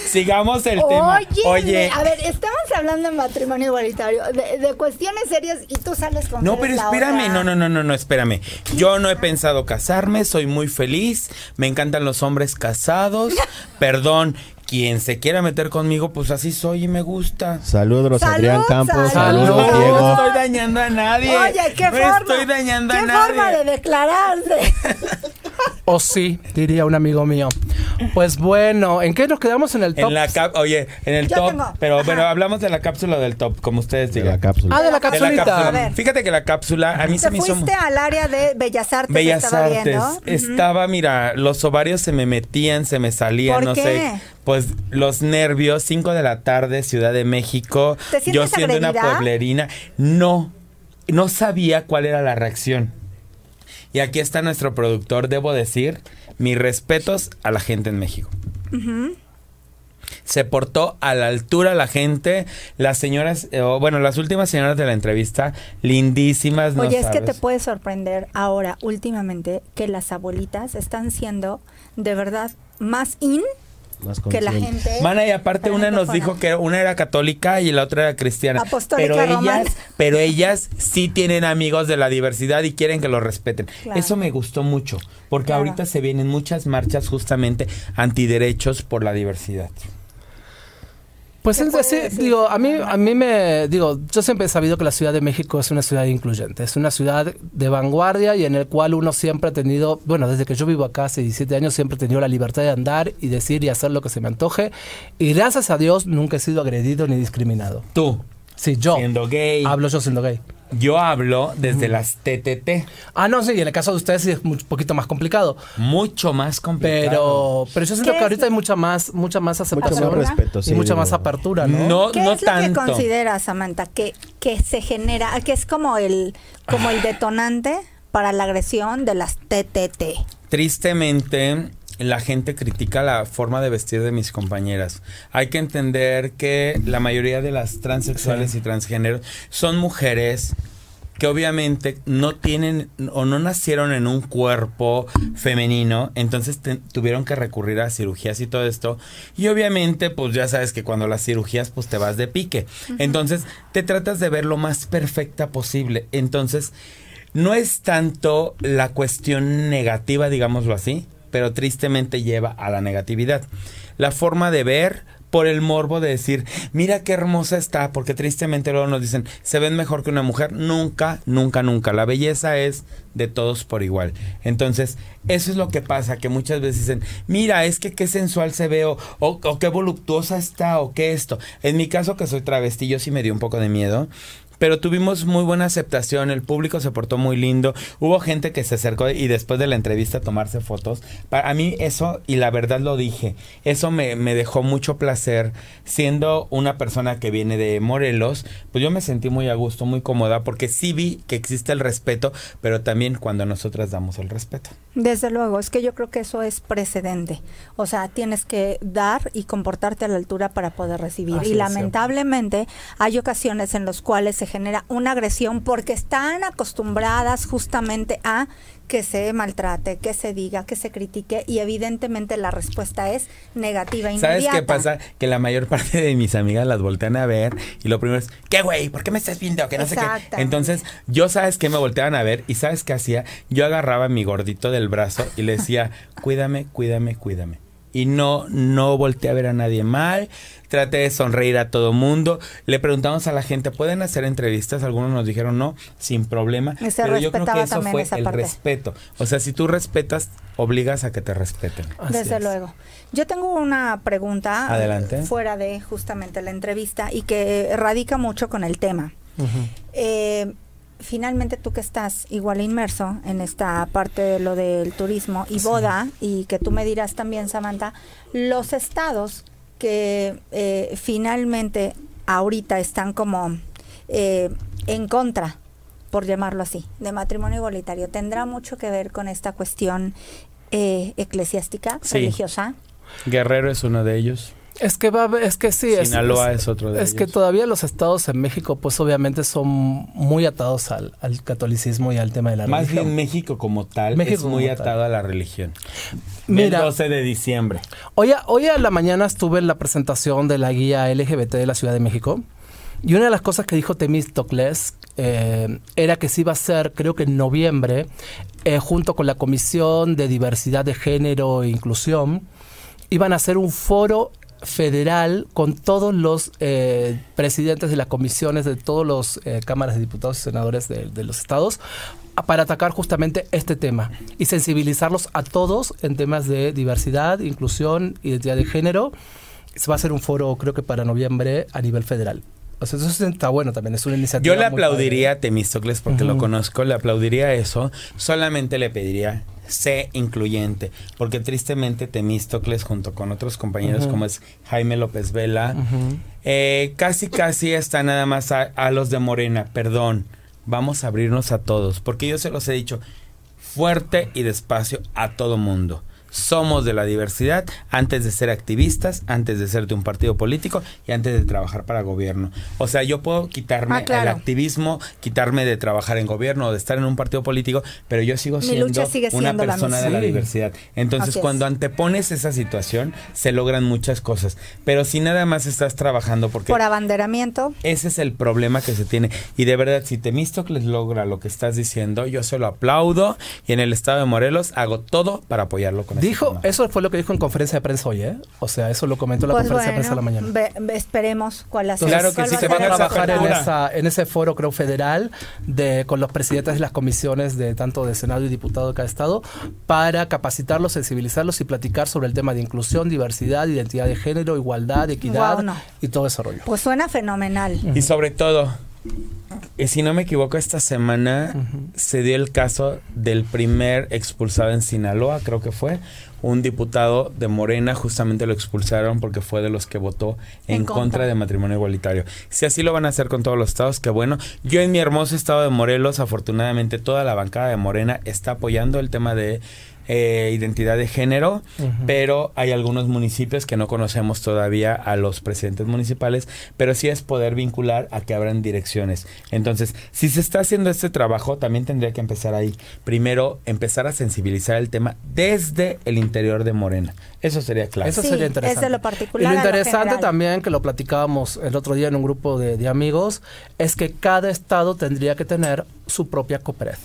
sigamos el tema. Oye, a ver, estamos hablando de matrimonio igualitario, de, de cuestiones serias y tú sales con. No, pero espérame, otra. no, no, no, no, no, espérame. Yo no he pensado casarme, soy muy feliz, me encantan los hombres casados. Perdón, quien se quiera meter conmigo, pues así soy y me gusta. Saludos, Salud, Adrián Campos. salud. Saludos, No Diego. estoy dañando a nadie. Oye, qué no forma. estoy dañando a qué nadie. forma de declararse. O sí, diría un amigo mío. Pues bueno, ¿en qué nos quedamos en el top? En la cap, oye, en el Yo top, tengo. pero bueno, hablamos de la cápsula del top, como ustedes De digan. la cápsula. Ah, de la De cápsula. A ver. Fíjate que la cápsula a mí se me hizo fuiste al área de Bellas Artes. Bellas estaba Artes. Viendo. Estaba, mira, los ovarios se me metían, se me salían, ¿Por no qué? sé. Pues los nervios, 5 de la tarde, Ciudad de México. ¿Te sientes yo siendo una pueblerina. No, no sabía cuál era la reacción. Y aquí está nuestro productor, debo decir, mis respetos a la gente en México. Se portó a la altura la gente, las señoras, eh, o bueno, las últimas señoras de la entrevista, lindísimas. no Oye, es que te puede sorprender ahora, últimamente, que las abuelitas están siendo de verdad más in Más que la gente. Mana, y aparte una nos fuera. dijo que una era católica y la otra era cristiana. Apostólica pero romana. ellas, pero ellas sí tienen amigos de la diversidad y quieren que los respeten. Claro. Eso me gustó mucho, porque Claro. ahorita se vienen muchas marchas justamente antiderechos por la diversidad. Pues ¿Qué es decir? digo, a mí, a mí me, digo, yo siempre he sabido que la Ciudad de México es una ciudad incluyente, es una ciudad de vanguardia y en el cual uno siempre ha tenido, bueno, desde que yo vivo acá hace 17 años, siempre he tenido la libertad de andar y decir y hacer lo que se me antoje y gracias a Dios nunca he sido agredido ni discriminado. Tú, Sí, yo. siendo gay, Hablo yo siendo gay. Yo hablo desde las TTT, Ah, no, sí, y en el caso de ustedes sí es un poquito más complicado. mucho más complicado. Pero, pero yo siento ¿Qué que es? ahorita hay mucha más, mucha más aceptación más respeto, sí, y mucha más apertura, ¿no? No, ¿Qué no es lo tanto. que consideras, Samantha, que, que se genera, que es como el, como el detonante para la agresión de las TTT? Tristemente, la gente critica la forma de vestir de mis compañeras. Hay que entender que la mayoría de las transexuales y transgéneros son mujeres que obviamente no tienen o no nacieron en un cuerpo femenino, entonces te- tuvieron que recurrir a cirugías y todo esto. Y obviamente, pues ya sabes que cuando las cirugías, pues te vas de pique. Entonces, te tratas de ver lo más perfecta posible. Entonces, no es tanto la cuestión negativa, digámoslo así, pero tristemente lleva a la negatividad. La forma de ver por el morbo de decir, mira qué hermosa está, porque tristemente luego nos dicen, se ven mejor que una mujer. Nunca, nunca, nunca. La belleza es de todos por igual. Entonces, eso es lo que pasa, que muchas veces dicen, mira, es que qué sensual se ve, o, o, qué voluptuosa está, o qué esto. En mi caso, que soy travesti, yo sí me dio un poco de miedo. Pero tuvimos muy buena aceptación, el público se portó muy lindo, hubo gente que se acercó y después de la entrevista a tomarse fotos. Para mí eso, y la verdad lo dije, eso me, me dejó mucho placer, siendo una persona que viene de Morelos, pues yo me sentí muy a gusto, muy cómoda, porque sí vi que existe el respeto, pero también cuando nosotras damos el respeto. Desde luego, es que yo creo que eso es precedente. O sea, tienes que dar y comportarte a la altura para poder recibir. Así y lamentablemente hay ocasiones en las cuales se genera una agresión porque están acostumbradas justamente a que se maltrate, que se diga, que se critique y evidentemente la respuesta es negativa inmediata. ¿Sabes qué pasa? Que la mayor parte de mis amigas las voltean a ver y lo primero es, ¿qué güey? ¿Por qué me estás viendo? Que no sé qué. Entonces, yo sabes que me volteaban a ver y ¿sabes qué hacía? Yo agarraba mi gordito del brazo y le decía, cuídame, cuídame, cuídame. Y no, no volteé a ver a nadie mal, traté de sonreír a todo mundo. Le preguntamos a la gente, ¿pueden hacer entrevistas? Algunos nos dijeron no, sin problema. Y se Pero yo creo que respetaba eso también fue el parte. respeto. O sea, si tú respetas, obligas a que te respeten. Así Desde es. luego. Yo tengo una pregunta Adelante. fuera de justamente la entrevista y que radica mucho con el tema. Ujú. Eh, finalmente tú que estás igual inmerso en esta parte de lo del turismo y boda y que tú me dirás también Samantha los estados que eh, finalmente ahorita están como eh, en contra por llamarlo así de matrimonio igualitario tendrá mucho que ver con esta cuestión eh, eclesiástica Sí. religiosa Guerrero es uno de ellos. Es que va, es que sí. es- Sinaloa es, es otro de Es que todavía los estados en México, pues obviamente son muy atados al, al catolicismo y al tema de la Más religión. bien México como tal México es muy tal. atado a la religión. Mira. el 12 de diciembre. Hoy a, hoy a la mañana estuve en la presentación de la guía LGBT de la Ciudad de México y una de las cosas que dijo Temístocles eh, era que se iba a hacer, creo que en noviembre, eh, junto con la Comisión de Diversidad de Género e Inclusión, iban a hacer un foro federal con todos los eh, presidentes de las comisiones de todos los eh, cámaras de diputados y senadores de, de los estados para atacar justamente este tema y sensibilizarlos a todos en temas de diversidad, inclusión, identidad de género. Se va a hacer un foro, creo que para noviembre, a nivel federal. O sea, eso está bueno también, es una iniciativa. Yo le aplaudiría a Temístocles porque lo conozco, le aplaudiría eso. Solamente le pediría sé incluyente, porque tristemente Temístocles junto con otros compañeros como es Jaime López Vela, eh, casi casi está nada más a, a los de Morena, perdón, vamos a abrirnos a todos, porque yo se los he dicho fuerte y despacio a todo mundo. Somos de la diversidad antes de ser activistas, antes de ser de un partido político y antes de trabajar para gobierno. O sea, yo puedo quitarme Ah, claro. el activismo, quitarme de trabajar en gobierno o de estar en un partido político, pero yo sigo siendo lucha sigue una siendo la persona de la diversidad. Entonces, Así es. cuando antepones esa situación, se logran muchas cosas. Pero si nada más estás trabajando porque Por abanderamiento. ese es el problema que se tiene. Y de verdad, si Temístocles logra lo que estás diciendo, yo se lo aplaudo. Y en el estado de Morelos hago todo para apoyarlo con ese Dijo, eso fue lo que dijo en conferencia de prensa hoy, ¿eh? O sea, eso lo comentó en la Pues conferencia de prensa de la mañana. ve- ve- esperemos cuál, ha- Claro que sí, va se a van ser a trabajar en, esa, en ese foro, creo, federal, de, con los presidentes de las comisiones de tanto de Senado y diputado de cada estado, para capacitarlos, sensibilizarlos y platicar sobre el tema de inclusión, diversidad, identidad de género, igualdad, equidad no. y todo ese rollo. Pues suena fenomenal. Y sobre todo, si no me equivoco, esta semana se dio el caso del primer expulsado en Sinaloa, creo que fue. Un diputado de Morena, justamente lo expulsaron porque fue de los que votó en, En contra. contra. de matrimonio igualitario. Si así lo van a hacer con todos los estados, qué bueno. Yo en mi hermoso estado de Morelos, afortunadamente toda la bancada de Morena está apoyando el tema de eh, identidad de género, pero hay algunos municipios que no conocemos todavía a los presidentes municipales, pero sí es poder vincular a que abran direcciones. Entonces, si se está haciendo este trabajo, también tendría que empezar ahí. Primero, empezar a sensibilizar el tema desde el interior de Morena. Eso sería claro. Eso Sí, sería es interesante. de lo particular Y lo interesante también, que lo platicábamos el otro día en un grupo de, de amigos, es que cada estado tendría que tener su propia COPRED.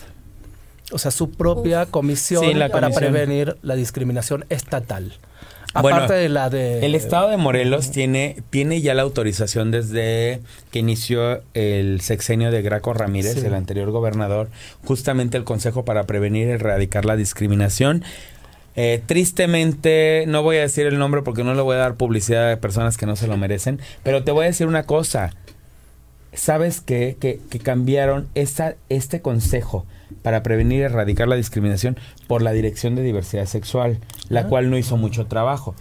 O sea, su propia comisión Sí, la para comisión. prevenir la discriminación estatal. Bueno, Aparte de la de... El estado de Morelos tiene, tiene ya la autorización desde que inició el sexenio de Graco Ramírez, Sí. el anterior gobernador, justamente el Consejo para Prevenir y Erradicar la Discriminación. Eh, tristemente, no voy a decir el nombre porque no le voy a dar publicidad a personas que no se lo merecen, pero te voy a decir una cosa. ¿Sabes qué? Que, que cambiaron esta, este consejo para prevenir y erradicar la discriminación por la Dirección de Diversidad Sexual, la Ah. cual no hizo mucho trabajo.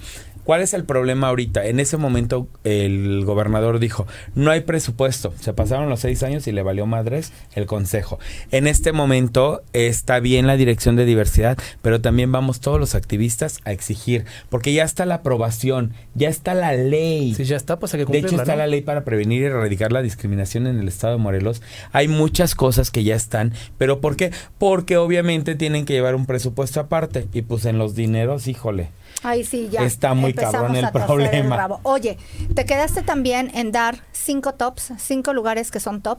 ¿Cuál es el problema ahorita? En ese momento el gobernador dijo, no hay presupuesto. Se pasaron los seis años y le valió madres el consejo. En este momento está bien la dirección de diversidad, pero también vamos todos los activistas a exigir, porque ya está la aprobación, ya está la ley. Si ya está, pues hay que De hecho, está ¿no? la ley para prevenir y erradicar la discriminación en el estado de Morelos. Hay muchas cosas que ya están, pero ¿por qué? Porque obviamente tienen que llevar un presupuesto aparte y pues en los dineros, híjole. Ahí sí, ya. Está muy empezamos cabrón el problema. rabo. Oye, te quedaste también en dar cinco tops, cinco lugares que son top,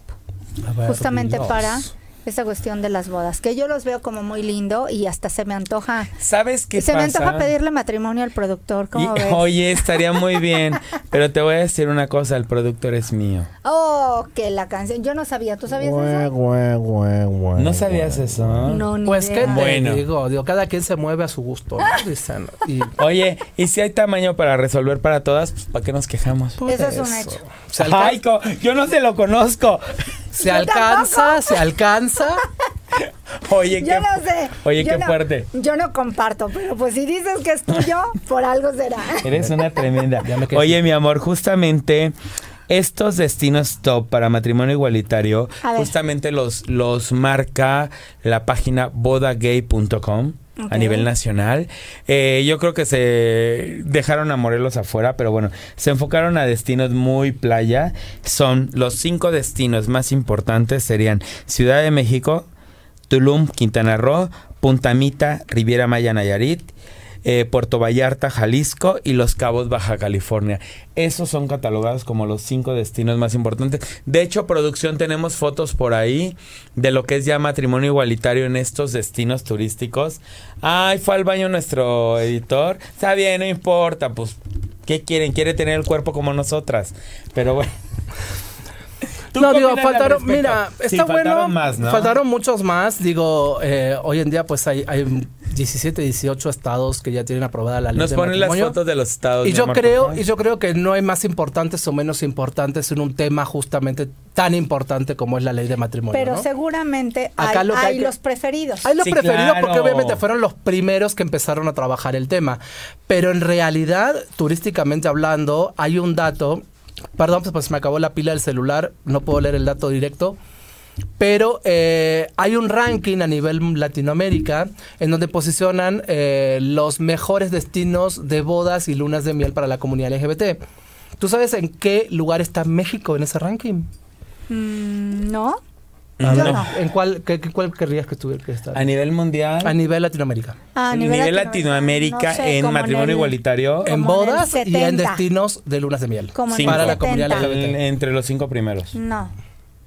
A ver, justamente Dios. para esa cuestión de las bodas, que yo los veo como muy lindo y hasta se me antoja. ¿Sabes qué se me antoja pedirle matrimonio al productor, ¿cómo Y- ves? oye, estaría muy bien, pero te voy a decir una cosa, el productor es mío. Oh, que la canción, yo no sabía, ¿tú sabías eso? guau, guau, guau, ¿No sabías eso? No, ni Pues, ¿qué te Bueno. digo? Digo, cada quien se mueve a su gusto, ¿no? Y Oye, y si hay tamaño para resolver para todas, pues ¿para qué nos quejamos? pues Eso es un hecho. Se, alca- Ay, yo no se lo conozco. se Yo alcanza, se alcanza. Oye, Yo qué, no sé. Oye, yo qué no- fuerte. Yo no comparto, pero pues si dices que es tuyo, por algo será. Eres una tremenda. Oye, mi amor, justamente estos destinos top para matrimonio igualitario, justamente los, los marca la página bodagay.com. A nivel nacional. Eh, yo creo que se dejaron a Morelos afuera, pero bueno, se enfocaron a destinos muy playa. Son los cinco destinos más importantes serían Ciudad de México, Tulum, Quintana Roo, Punta Mita, Riviera Maya, Nayarit, eh, Puerto Vallarta, Jalisco y Los Cabos, Baja California. Esos son catalogados como los cinco destinos más importantes. De hecho, producción, tenemos fotos por ahí de lo que es ya matrimonio igualitario en estos destinos turísticos. Ay, fue al baño nuestro editor. Está bien, no importa, pues, ¿qué quieren? Quiere tener el cuerpo como nosotras. Pero bueno. ¿Tú No, digo, faltaron, mira, Sí, está bueno. faltaron más, ¿no? Faltaron muchos más. Digo, eh, hoy en día pues hay, hay 17, 18 estados que ya tienen aprobada la ley Nos de ponen las matrimonio. fotos de los estados. Y yo amor, creo, y yo creo que no hay más importantes o menos importantes en un tema justamente tan importante como es la ley de matrimonio. Pero ¿no? seguramente Acá hay, lo que hay hay que- los preferidos. Hay los Sí, preferidos porque obviamente fueron los primeros que empezaron a trabajar el tema. Pero en realidad, turísticamente hablando, hay un dato. Perdón, pues se me acabó la pila del celular, no puedo leer el dato directo. Pero eh, hay un ranking a nivel Latinoamérica en donde posicionan eh, los mejores destinos de bodas y lunas de miel para la comunidad LGBT. ¿Tú sabes en qué lugar está México en ese ranking? Mm, ¿No? Ah, no. no. ¿En cuál, qué- qué- cuál querrías que estuviera que estar? A nivel mundial. A nivel Latinoamérica. A A nivel, Latinoamérica, Latinoamérica, no sé, en matrimonio el- igualitario. en Como en bodas y en 70. destinos de lunas de miel. Como en Para la comunidad 70. LGBT. en- entre los cinco primeros. No.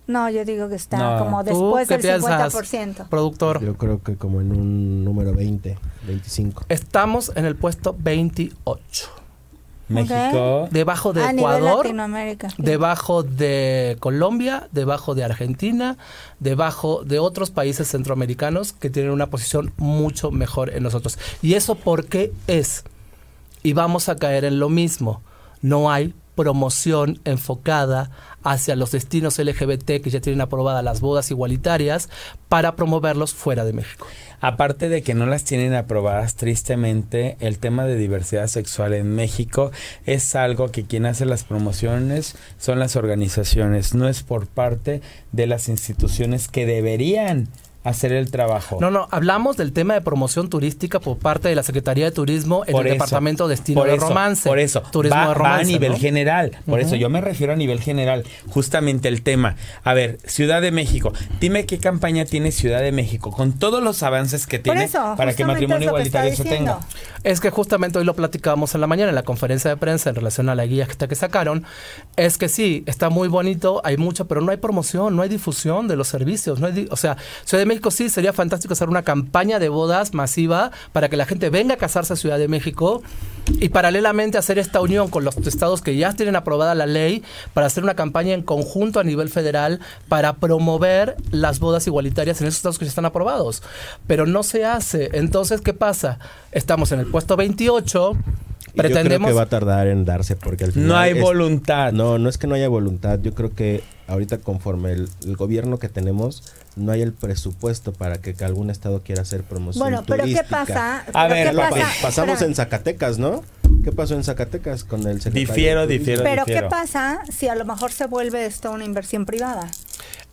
No, yo digo que está No. como ¿Tú después qué del piensas, 50%. productor? Yo creo que como en un número 20, 25. Estamos en el puesto 28. México. Debajo de a nivel Ecuador, debajo de Colombia, debajo de Argentina, debajo de otros países centroamericanos que tienen una posición mucho mejor en nosotros. ¿Y eso por qué es? Y vamos a caer en lo mismo. No hay promoción enfocada hacia los destinos LGBT que ya tienen aprobadas las bodas igualitarias para promoverlos fuera de México. Aparte de que no las tienen aprobadas, tristemente, el tema de diversidad sexual en México es algo que quien hace las promociones son las organizaciones, no es por parte de las instituciones que deberían hacer el trabajo. No, no, hablamos del tema de promoción turística por parte de la Secretaría de Turismo en Por el eso, Departamento Destino por de eso, Romance. Por eso, Turismo va, de va romance. a nivel ¿no? general. Por eso yo me refiero a nivel general. Justamente el tema. A ver, Ciudad de México. Dime qué campaña tiene Ciudad de México con todos los avances que tiene eso, para que matrimonio igualitario se tenga. Es que justamente hoy lo platicábamos en la mañana en la conferencia de prensa en relación a la guía que, que sacaron. Es que sí, está muy bonito, hay mucho, pero no hay promoción, no hay difusión de los servicios. No hay o sea, Ciudad de México sí sería fantástico hacer una campaña de bodas masiva para que la gente venga a casarse a Ciudad de México y paralelamente hacer esta unión con los estados que ya tienen aprobada la ley para hacer una campaña en conjunto a nivel federal para promover las bodas igualitarias en esos estados que ya están aprobados. Pero no se hace. Entonces, ¿qué pasa? Estamos en el puesto 28. Y Yo creo Pretendemos. que va a tardar en darse porque al final No hay es- voluntad. No, no es que no haya voluntad. Yo creo que ahorita conforme el, el gobierno que tenemos no hay el presupuesto para que algún estado quiera hacer promoción Bueno, pero ¿qué turística. pasa? A ver, ¿qué pasa? pa- pasamos en Zacatecas, ¿no? ¿Qué pasó en Zacatecas con el secretario? Difiero, difiero. Pero ¿qué pasa si a lo mejor se vuelve esto una inversión privada?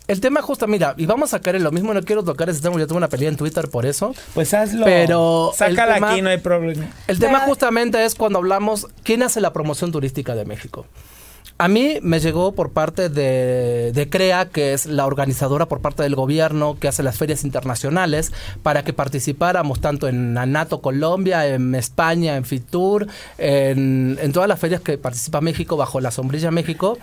El tema justo, mira, y vamos a caer en lo mismo, no quiero tocar ese tema, yo tuve una pelea en Twitter por eso. Pues hazlo. Pero Sácala tema- aquí, no hay problema. El Pero- tema justamente es cuando hablamos, ¿quién hace la promoción turística de México? A mí me llegó por parte de, CREA, que es la organizadora por parte del gobierno que hace las ferias internacionales, para que participáramos tanto en Anato Colombia, en España, en Fitur, en, en todas las ferias que participa México bajo la sombrilla México.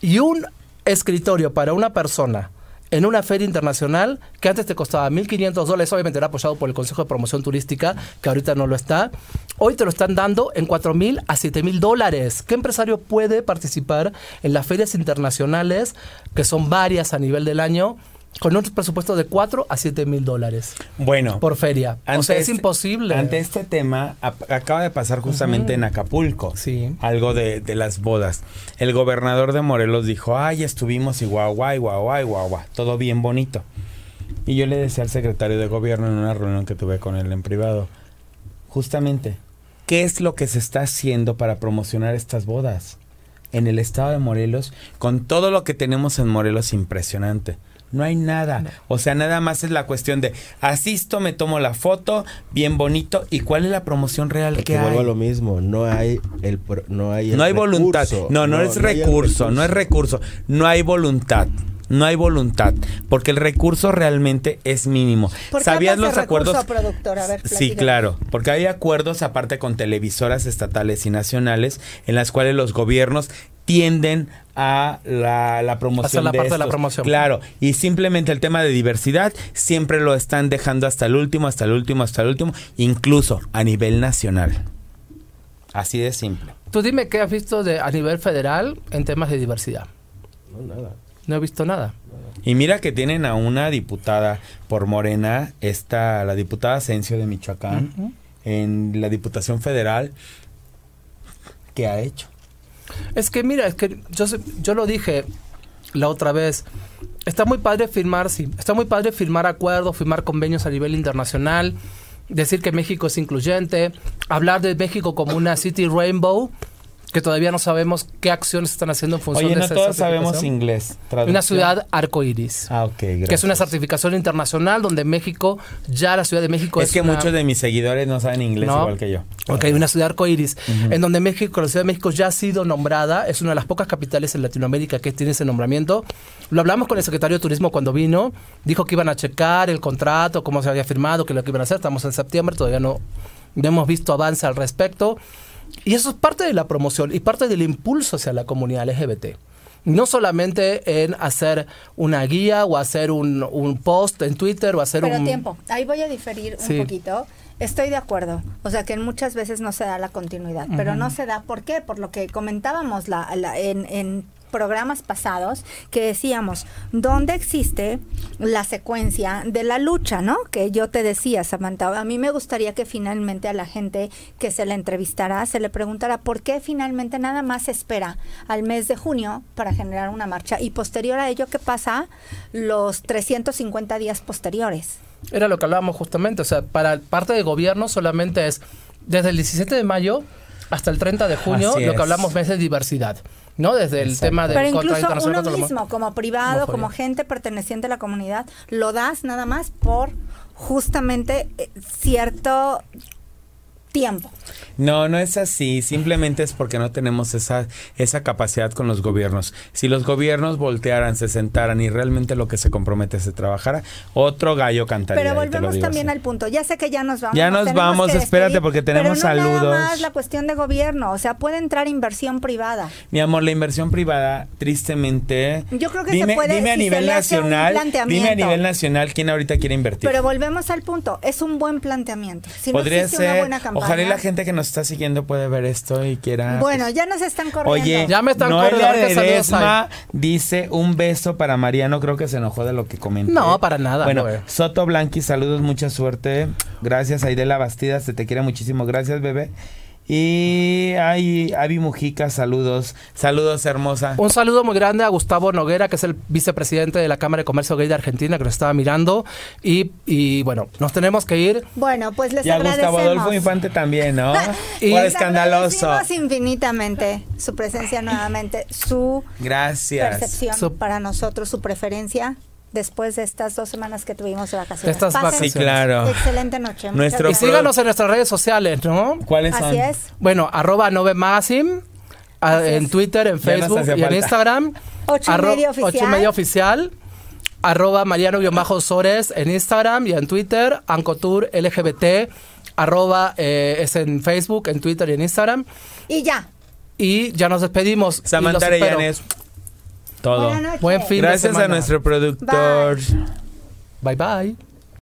Y un escritorio para una persona en una feria internacional que antes te costaba 1.500 dólares, obviamente era apoyado por el Consejo de Promoción Turística, que ahorita no lo está, hoy te lo están dando en 4.000 a 7.000 dólares. ¿Qué empresario puede participar en las ferias internacionales, que son varias a nivel del año, con un presupuesto de 4 a 7.000 dólares Bueno, por feria? O sea, es este- imposible. Ante este tema, acaba de pasar justamente en Acapulco. Sí. Algo de, de las bodas. El gobernador de Morelos dijo, ay, estuvimos y guau, guau, guau, guau, todo bien bonito. Y yo le decía al secretario de gobierno en una reunión que tuve con él en privado, justamente, ¿qué es lo que se está haciendo para promocionar estas bodas? en el estado de Morelos, con todo lo que tenemos en Morelos, impresionante. No hay nada. O sea, nada más es la cuestión de asisto, me tomo la foto, bien bonito. ¿Y cuál es la promoción real Porque que vuelvo a hay? lo mismo, no hay el no hay el No hay voluntad. No, no, es hay recurso, no es recurso. No hay voluntad. No hay voluntad, porque el recurso realmente es mínimo. ¿Por qué ¿Sabías los acuerdos? productor? A ver, Sí, claro, porque hay acuerdos aparte con televisoras estatales y nacionales en las cuales los gobiernos tienden a la, la promoción Hacer la de parte de la estos. promoción. Claro, y simplemente el tema de diversidad siempre lo están dejando hasta el último, hasta el último, hasta el último, incluso a nivel nacional. Así de simple. Tú dime qué has visto de, a nivel federal en temas de diversidad. No, nada. No he visto nada. Y mira que tienen a una diputada por Morena, esta, la diputada Asensio de Michoacán, en la Diputación Federal, ¿qué ha hecho? Es que mira, es que yo, yo lo dije la otra vez. Está muy padre firmar, sí. Está muy padre firmar acuerdos, firmar convenios a nivel internacional, decir que México es incluyente, hablar de México como una city rainbow, que todavía no sabemos qué acciones están haciendo en función Oye, de no esa todos sabemos inglés. Una Traducción. ciudad arcoíris. Ah, ok, gracias. Que es una certificación internacional donde México, ya la Ciudad de México es, Es que una- muchos de mis seguidores no saben inglés No. igual que yo. Ok, una ciudad arcoíris, en donde México, la Ciudad de México ya ha sido nombrada, es una de las pocas capitales en Latinoamérica que tiene ese nombramiento. Lo hablamos con el secretario de Turismo cuando vino, dijo que iban a checar el contrato, cómo se había firmado, que lo que iban a hacer, estamos en septiembre, todavía no, no hemos visto avance al respecto. Y eso es parte de la promoción y parte del impulso hacia la comunidad LGBT. No solamente en hacer una guía o hacer un, un post en Twitter o hacer Pero un... tiempo, ahí voy a diferir un poquito. Estoy de acuerdo. O sea, que muchas veces no se da la continuidad. Pero no se da, ¿por qué? Por lo que comentábamos la, la- en, en programas pasados, que decíamos, ¿dónde existe la secuencia de la lucha, no? Que yo te decía, Samantha, a mí me gustaría que finalmente a la gente que se le entrevistara, se le preguntara por qué finalmente nada más se espera al mes de junio para generar una marcha y posterior a ello, ¿qué pasa los 350 días posteriores? Era lo que hablábamos justamente, o sea, para parte del gobierno solamente es desde el 17 de mayo hasta el 30 de junio Así lo que es. hablamos mes de diversidad, ¿no? Desde el Exacto. tema del Pero incluso uno mismo, como privado, como gente perteneciente a la comunidad, lo das nada más por justamente eh, cierto tiempo. No, no es así. Simplemente es porque no tenemos esa, esa capacidad con los gobiernos. Si los gobiernos voltearan, se sentaran y realmente lo que se compromete se trabajara, otro gallo cantaría. Pero volvemos también así. al punto. Ya sé que ya nos vamos. Ya nos vamos, que espérate, despedir, porque tenemos pero no saludos. Nada más la cuestión de gobierno, o sea, puede entrar inversión privada. Mi amor, la inversión privada, tristemente. Yo creo que se dime, puede, Dime a si se nivel nacional. Dime a nivel nacional quién ahorita quiere invertir. Pero volvemos al punto. Es un buen planteamiento. Si no Podría una ser. buena campaña. Ojalá y la gente que nos está siguiendo puede ver esto y quiera. Bueno, pues, ya nos están corriendo. Oye, Ya me están Noelia corriendo, a ver qué saludos Ledesma dice un beso para Mariano, creo que se enojó de lo que comenté. No, para nada, Bueno, güey. Soto Blanqui, saludos, mucha suerte. Gracias, Aidela Bastida, se te quiere muchísimo. Gracias, bebé. Y ay, Avi Mujica, saludos. Saludos, hermosa. Un saludo muy grande a Gustavo Noguera, que es el vicepresidente de la Cámara de Comercio Gay de Argentina, que nos estaba mirando. Y, y bueno, nos tenemos que ir. Bueno, pues les Y a agradecemos. Gustavo Adolfo Infante también, ¿no? Y- Por escandaloso. agradecemos infinitamente su presencia nuevamente, su Gracias. percepción Su- para nosotros, su preferencia después de estas dos semanas que tuvimos de vacaciones. Estas vacaciones. Sí, claro. Excelente noche. Nuestro Y síganos en nuestras redes sociales, ¿no? ¿Cuáles son? Así es. Bueno, arroba Nove Magazine, a- Así en es. Twitter, en Facebook y en falta. Instagram. Ocho y Arro- medio oficial. Ocho y medio oficial. Arroba Mariano-Sores en Instagram y en Twitter. Ancotour LGBT. Arroba eh, es en Facebook, en Twitter y en Instagram. Y ya. Y ya nos despedimos. y Samantha. Arellanes. Todo. Buen fin de Gracias a semana. nuestro productor. Bye bye.